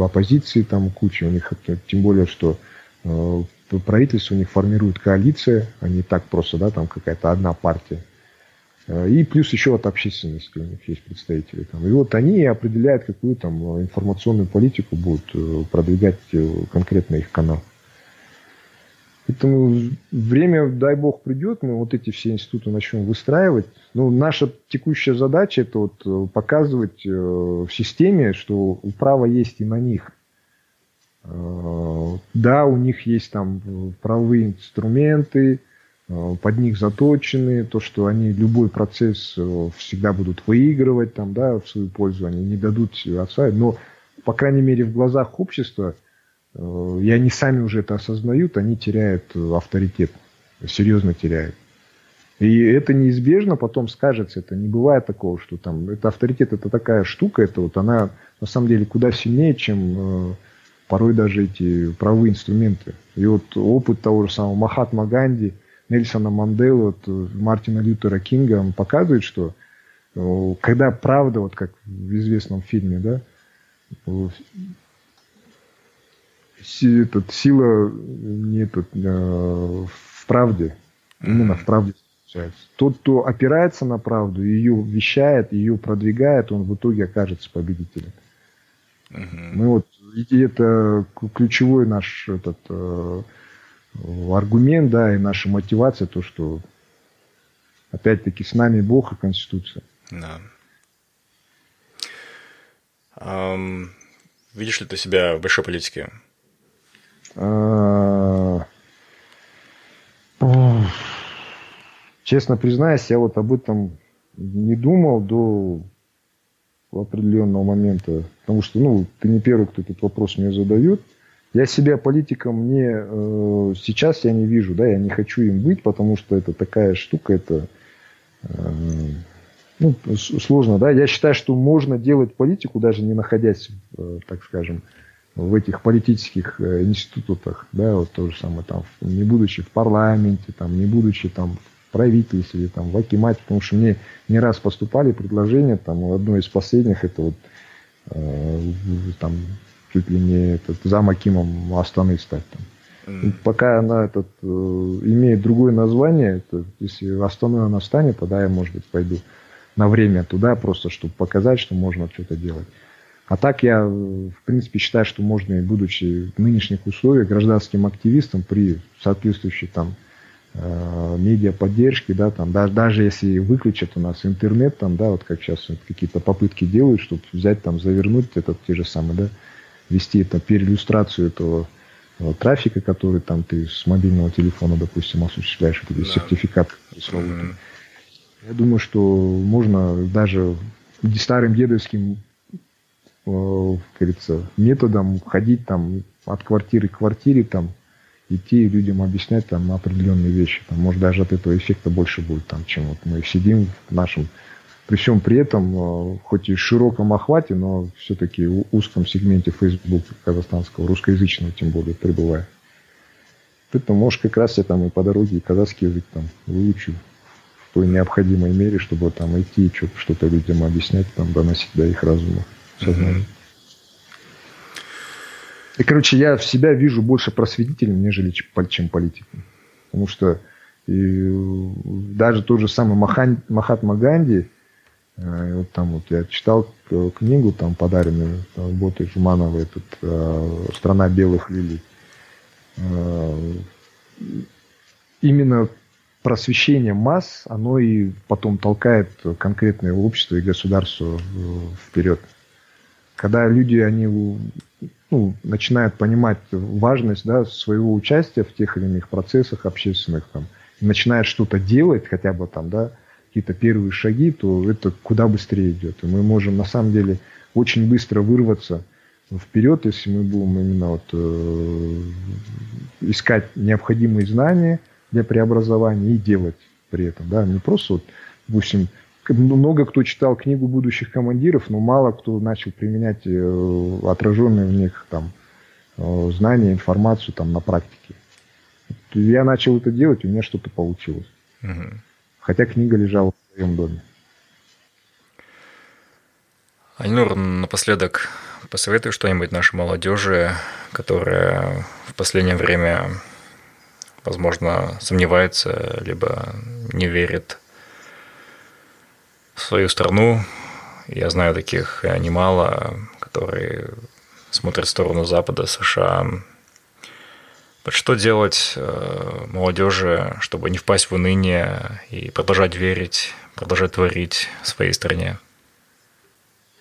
оппозиции там куча, у них тем более, что э, правительство у них формирует коалиция, а не так просто, да, там какая-то одна партия. Э, и плюс еще от общественности у них есть представители. Там. И вот они определяют, какую там информационную политику будут э, продвигать э, конкретно их канал. Поэтому время, дай бог, придет, мы вот эти все институты начнем выстраивать. Ну, наша текущая задача это вот показывать в системе, что право есть и на них. Да, у них есть там правовые инструменты, Э, под них заточены, то, что они любой процесс э, всегда будут выигрывать там, да, в свою пользу, они не дадут отца, но, по крайней мере, в глазах общества, э, и они сами уже это осознают, они теряют авторитет, серьезно теряют. И это неизбежно потом скажется, это не бывает такого, что там, это авторитет, это такая штука, это вот она на самом деле куда сильнее, чем порой даже эти правовые инструменты. И вот опыт того же самого Махатма Ганди – Нельсона Манделы, вот, э, Мартина Лютера Кинга, он показывает, что э, когда правда, вот как в известном фильме, да, этот, сила не этот, э, в правде, именно в правде Тот, кто опирается на правду, ее вещает, ее продвигает, он в итоге окажется победителем. Мы вот, и это ключевой наш этот, аргумент, да, и наша мотивация, то, что опять-таки с нами Бог и Конституция. Да. Um, видишь ли ты себя в большой политике? А, честно признаюсь, я вот об этом не думал до определенного момента, потому что, ну, ты не первый, кто этот вопрос мне задает. Я себя политиком не э, сейчас я не вижу, да, я не хочу им быть, потому что это такая штука, это э, ну, сложно, да. Я считаю, что можно делать политику, даже не находясь, э, так скажем, в этих политических э, институтах, да, вот то же самое там, не будучи в парламенте, там, не будучи там в правительстве, там, в Акимате, потому что мне не раз поступали предложения, там, одно из последних, это вот э, там чуть ли не этот, замакимом Астаны стать. Там. Mm. Пока она этот, э, имеет другое название, это, если Астаной она станет, тогда я, может быть, пойду на время туда, просто чтобы показать, что можно что-то делать. А так я, в принципе, считаю, что можно, и будучи в нынешних условиях, гражданским активистом при соответствующей там э, медиаподдержке, да, там, даже, даже если выключат у нас интернет, там, да, вот как сейчас вот какие-то попытки делают, чтобы взять там, завернуть этот те же самые, да, вести это переиллюстрацию этого э, трафика, который там ты с мобильного телефона, допустим, осуществляешь, этот да. сертификат. Mm-hmm. Я думаю, что можно даже старым дедовским, э, как говорится, методом ходить там от квартиры к квартире, там, идти людям объяснять там определенные вещи. Там, может, даже от этого эффекта больше будет, там, чем вот мы сидим в нашем при всем при этом, э, хоть и в широком охвате, но все-таки в узком сегменте Facebook казахстанского, русскоязычного тем более, пребывая. Поэтому, может, как раз я там и по дороге и казахский язык там выучу в той необходимой мере, чтобы там идти и что-то людям объяснять, там, доносить до их разума, сознания. И, короче, я в себя вижу больше просветителем, нежели чем политиком. Потому что и даже тот же самый Махан, Махатма Ганди, Э, вот там вот я читал книгу, там подаренную Ботой Жумановой, этот, э, «Страна белых лилий». Э, именно просвещение масс, оно и потом толкает конкретное общество и государство вперед. Когда люди, они ну, начинают понимать важность да, своего участия в тех или иных процессах общественных, там, начинают что-то делать хотя бы там, да, какие-то первые шаги, то это куда быстрее идет. И мы можем на самом деле очень быстро вырваться вперед, если мы будем именно вот, э, искать необходимые знания для преобразования и делать при этом. Да? Не просто, вот, допустим, много кто читал книгу будущих командиров, но мало кто начал применять э, отраженные в них там, э, знания, информацию там, на практике. Я начал это делать, у меня что-то получилось. Угу. Хотя книга лежала в своем доме. Айнур, напоследок посоветуй что-нибудь нашей молодежи, которая в последнее время, возможно, сомневается, либо не верит свою страну. Я знаю таких немало, которые смотрят в сторону Запада, США. Вот что делать э, молодежи, чтобы не впасть в уныние и продолжать верить, продолжать творить в своей стране?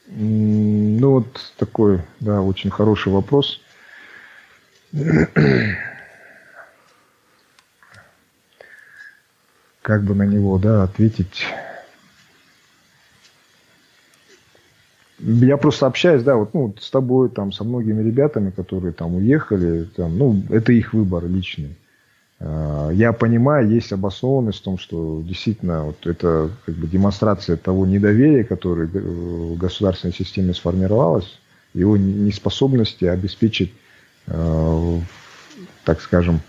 Ну, вот такой, да, очень хороший вопрос. Как бы на него, да, ответить я просто общаюсь, да, вот ну, с тобой, там, со многими ребятами, которые там уехали, там, ну, это их выбор личный. А, я понимаю, есть обоснованность в том, что действительно вот это как бы демонстрация того недоверия, которое в государственной системе сформировалось, его неспособности обеспечить, а, так скажем,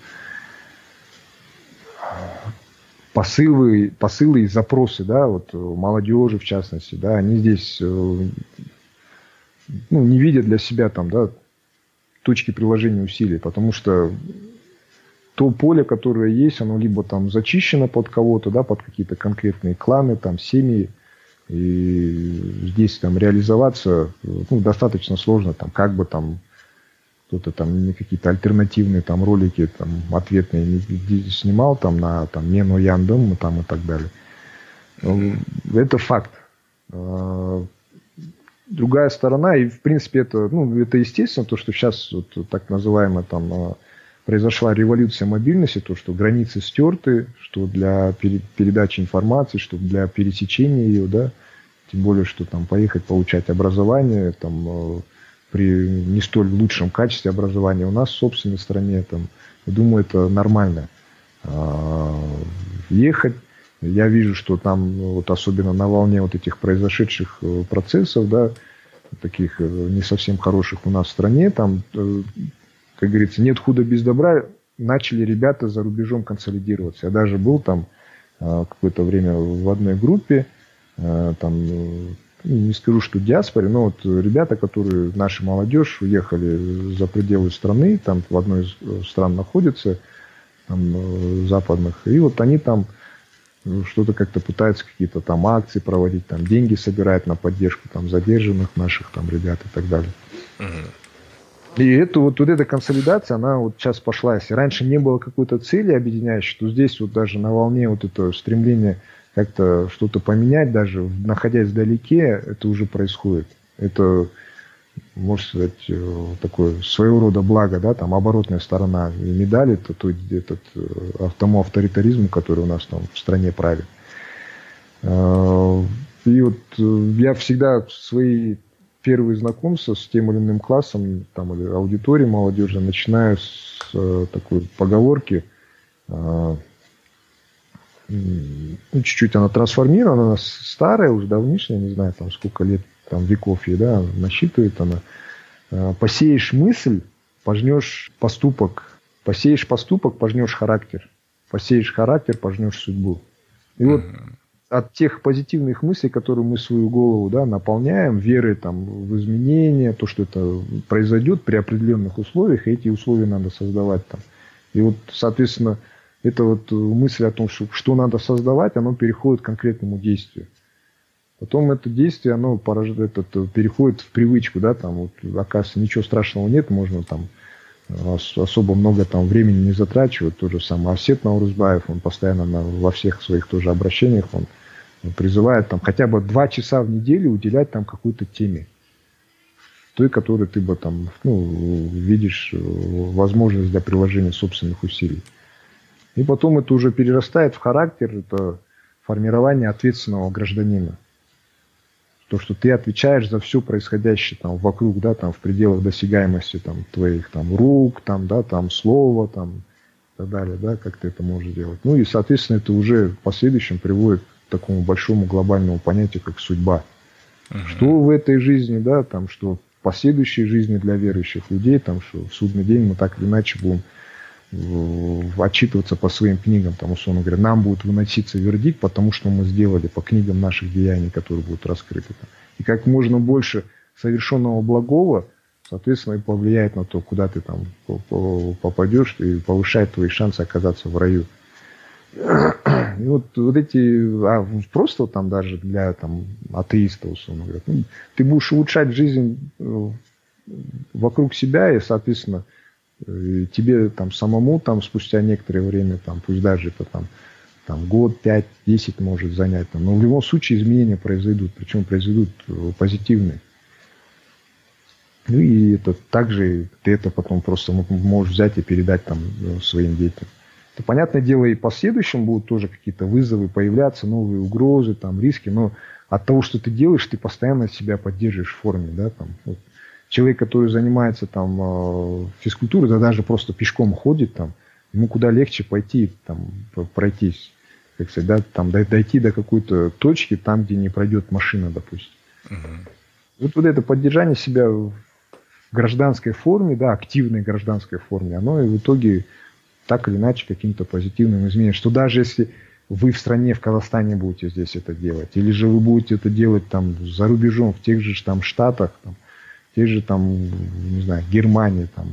посылы, посылы и запросы, да, вот молодежи в частности, да, они здесь э, ну, не видят для себя там, да, точки приложения усилий, потому что то поле, которое есть, оно либо там зачищено под кого-то, да, под какие-то конкретные кланы, там, семьи, и здесь там реализоваться ну, достаточно сложно, там, как бы там кто-то там какие-то альтернативные там ролики там ответные снимал там на там Мену Яндом там и так далее. Ну, это факт. А, другая сторона, и в принципе это, ну, это естественно, то, что сейчас вот, так называемая там а, произошла революция мобильности, то, что границы стерты, что для передачи информации, что для пересечения ее, да, тем более, что там поехать получать образование, там а, при не столь лучшем качестве образования у нас в собственной стране. Там, я думаю, это нормально. А, ехать. Я вижу, что там, вот особенно на волне вот этих произошедших э, процессов, да, таких э, не совсем хороших у нас в стране, там, э, как говорится, нет худа без добра, начали ребята за рубежом консолидироваться. Я даже был там какое-то время в одной группе, там ну, не скажу, что диаспоре, но вот ребята, которые, наша молодежь, уехали за пределы страны, там в одной из э, стран находятся, там, э, западных, и вот они там э, что-то как-то пытаются какие-то там акции проводить, там деньги собирают на поддержку там задержанных наших там ребят и так далее. И это вот, вот эта консолидация, она вот сейчас пошла. Если раньше не было какой-то цели объединяющей, то здесь вот даже на волне вот это стремление как-то что-то поменять, даже находясь вдалеке, это уже происходит. Это, можно сказать, э, такое своего рода благо, да, там оборотная сторона медали, это тот, этот, э, тому авторитаризму, который у нас там в стране правит. Э, и вот я всегда свои первые знакомства с тем или иным классом, там, или аудиторией молодежи, начинаю с такой поговорки чуть-чуть она трансформирована, она старая, уже давнишняя, не знаю, там сколько лет, там веков ей, да, насчитывает она. А, посеешь мысль, пожнешь поступок. Посеешь поступок, пожнешь характер. Посеешь характер, пожнешь судьбу. И вот от тех позитивных мыслей, которые мы свою голову да, наполняем, верой там, в изменения, то, что это произойдет при определенных условиях, и эти условия надо создавать там. И вот, соответственно, это вот мысль о том, что, что надо создавать, оно переходит к конкретному действию. Потом это действие, оно порождает, это, переходит в привычку, да, там, вот, оказывается, ничего страшного нет, можно там особо много там времени не затрачивать. Тот же самый Осет Наурузбаев, он постоянно на, во всех своих тоже обращениях, он, призывает там хотя бы два часа в неделю уделять там какой-то теме. Той, которой ты бы там, ну, видишь э, возможность для приложения собственных усилий. И потом это уже перерастает в характер, это формирование ответственного гражданина. То, что ты отвечаешь за все происходящее там вокруг, да, там в пределах досягаемости там твоих там рук, там, да, там слова, там и так далее, да, как ты это можешь делать. Ну и, соответственно, это уже в последующем приводит к такому большому глобальному понятию, как судьба. uh Что в этой жизни, да, там, что в последующей жизни для верующих людей, там, что в судный день мы так или иначе будем отчитываться по своим книгам, там, условно говоря, нам будет выноситься вердикт, потому что мы сделали по книгам наших деяний, которые будут раскрыты. И как можно больше совершенного благого, соответственно, и повлияет на то, куда ты там попадешь, и повышает твои шансы оказаться в раю. *clears throat* И вот, вот эти, а просто там даже для там, атеиста, условно говоря, ну, ты будешь улучшать жизнь э, вокруг себя, и, соответственно, э, тебе там самому там спустя некоторое время, там, пусть даже это там, там год, пять, десять может занять, там, но в любом случае изменения произойдут, причем произойдут э, позитивные. Ну и это также ты это потом просто можешь взять и передать там своим детям то, понятное дело, и последующем будут тоже какие-то вызовы появляться, новые угрозы, там, риски, но от того, что ты делаешь, ты постоянно себя поддерживаешь в форме, да, там, вот. Человек, который занимается там э, физкультурой, да даже просто пешком ходит там, ему куда легче пойти там пройтись, как сказать, да, там дойти до какой-то точки, там, где не пройдет машина, допустим. Угу. Вот, вот это поддержание себя в гражданской форме, да, активной гражданской форме, оно и в итоге так или иначе каким-то позитивным изменением. Что даже если вы в стране, в Казахстане будете здесь это делать, или же вы будете это делать там за рубежом, в тех же там штатах, там, в тех же там, не знаю, Германии, там,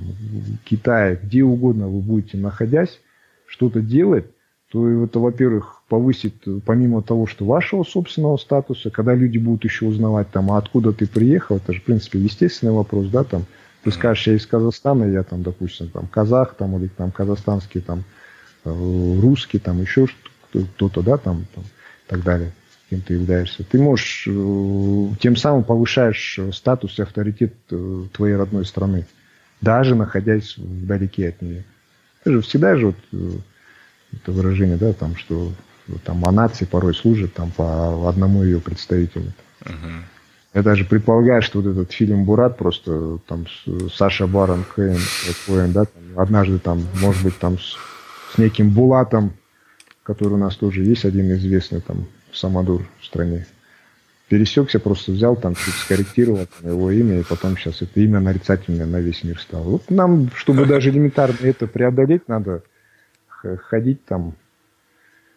Китае, где угодно вы будете находясь, что-то делать, то это, во-первых, повысит, помимо того, что вашего собственного статуса, когда люди будут еще узнавать, там, а откуда ты приехал, это же, в принципе, естественный вопрос, да, там, ты скажешь, я из Казахстана, я там, допустим, там казах, там, или там казахстанский, там, э, русский, там, еще кто-то, да, там, там, и так далее, кем ты являешься. Ты можешь, э, тем самым повышаешь статус и авторитет э, твоей родной страны, даже находясь вдалеке от нее. Это же всегда же вот это выражение, да, там, что там, а нации порой служат там по одному ее представителю. Uh-huh. Я даже предполагаю, что вот этот фильм «Бурат» просто там Саша Барон Кейн, Коэн, да, там, однажды там, может быть, там с, с неким Булатом, который у нас тоже есть, один известный там Самодур в стране, пересекся, просто взял там, чуть скорректировал там, его имя, и потом сейчас это имя нарицательное на весь мир стало. Вот нам, чтобы даже элементарно это преодолеть, надо ходить там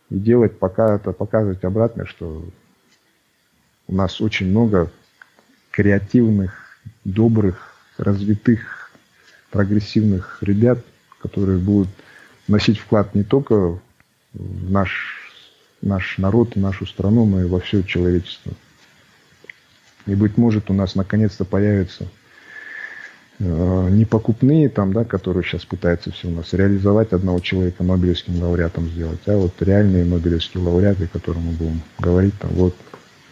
и делать, пока это показывать обратно, что у нас очень много креативных, добрых, развитых, прогрессивных ребят, которые будут носить вклад не только в наш, наш народ нашу страну, но и во все человечество. И, быть может, у нас наконец-то появятся э, непокупные, там, да, которые сейчас пытаются все у нас реализовать одного человека Нобелевским лауреатом сделать, а вот реальные Нобелевские лауреаты, которым мы будем говорить, там, вот,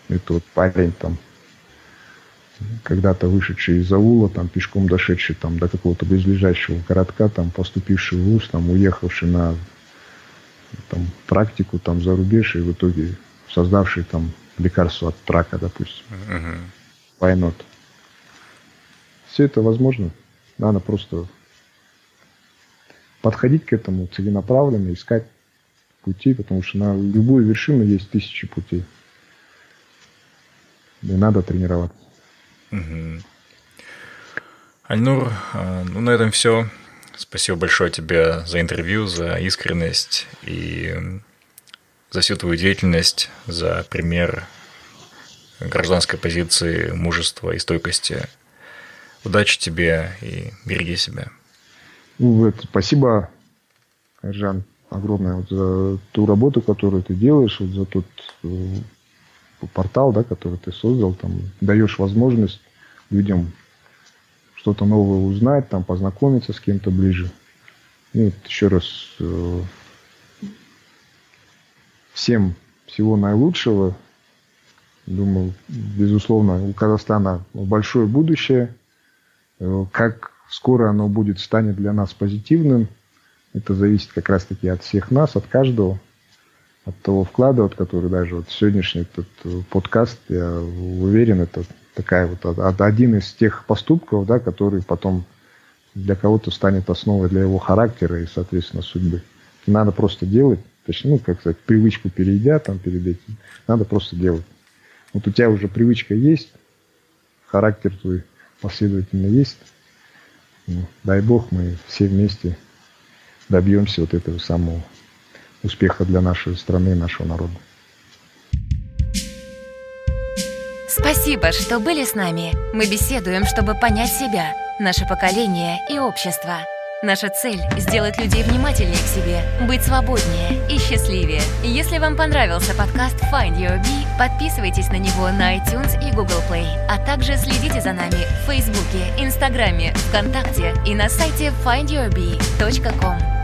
это вот парень там когда-то вышедший из аула, там, пешком дошедший там, до какого-то близлежащего городка, там, поступивший в ВУЗ, там, уехавший на там, практику там, за рубеж и в итоге создавший там лекарство от рака, допустим. Uh-huh. Why not? Все это возможно. Надо просто подходить к этому целенаправленно, искать пути, потому что на любую вершину есть тысячи путей. И надо тренироваться. Угу. Альнур, а, ну на этом все. Спасибо большое тебе за интервью, за искренность и за всю твою деятельность, за пример гражданской позиции, мужества и стойкости. Удачи тебе и береги себя. Ну, это, спасибо, Жан, огромное вот за ту работу, которую ты делаешь, вот за тот э, портал, да, который ты создал, там даешь возможность людям что-то новое узнать, там познакомиться с кем-то ближе. И вот еще раз э, всем всего наилучшего. Думаю, безусловно, у Казахстана большое будущее. Э, как скоро оно будет, станет для нас позитивным, это зависит как раз-таки от всех нас, от каждого от того вклада, вот, который даже вот сегодняшний этот э, подкаст, я уверен, это такая вот один из тех поступков, да, который потом для кого-то станет основой для его характера и, соответственно, судьбы. Надо просто делать, точнее, ну, как сказать, привычку перейдя там перед этим, надо просто делать. Вот у тебя уже привычка есть, характер твой последовательно есть. Ну, дай Бог, мы все вместе добьемся вот этого самого успеха для нашей страны и нашего народа. Спасибо, что были с нами. Мы беседуем, чтобы понять себя, наше поколение и общество. Наша цель — сделать людей внимательнее к себе, быть свободнее и счастливее. Если вам понравился подкаст Find Your Bee, подписывайтесь на него на iTunes и Google Play, а также следите за нами в Фейсбуке, Инстаграме, ВКонтакте и на сайте findyourbee.com.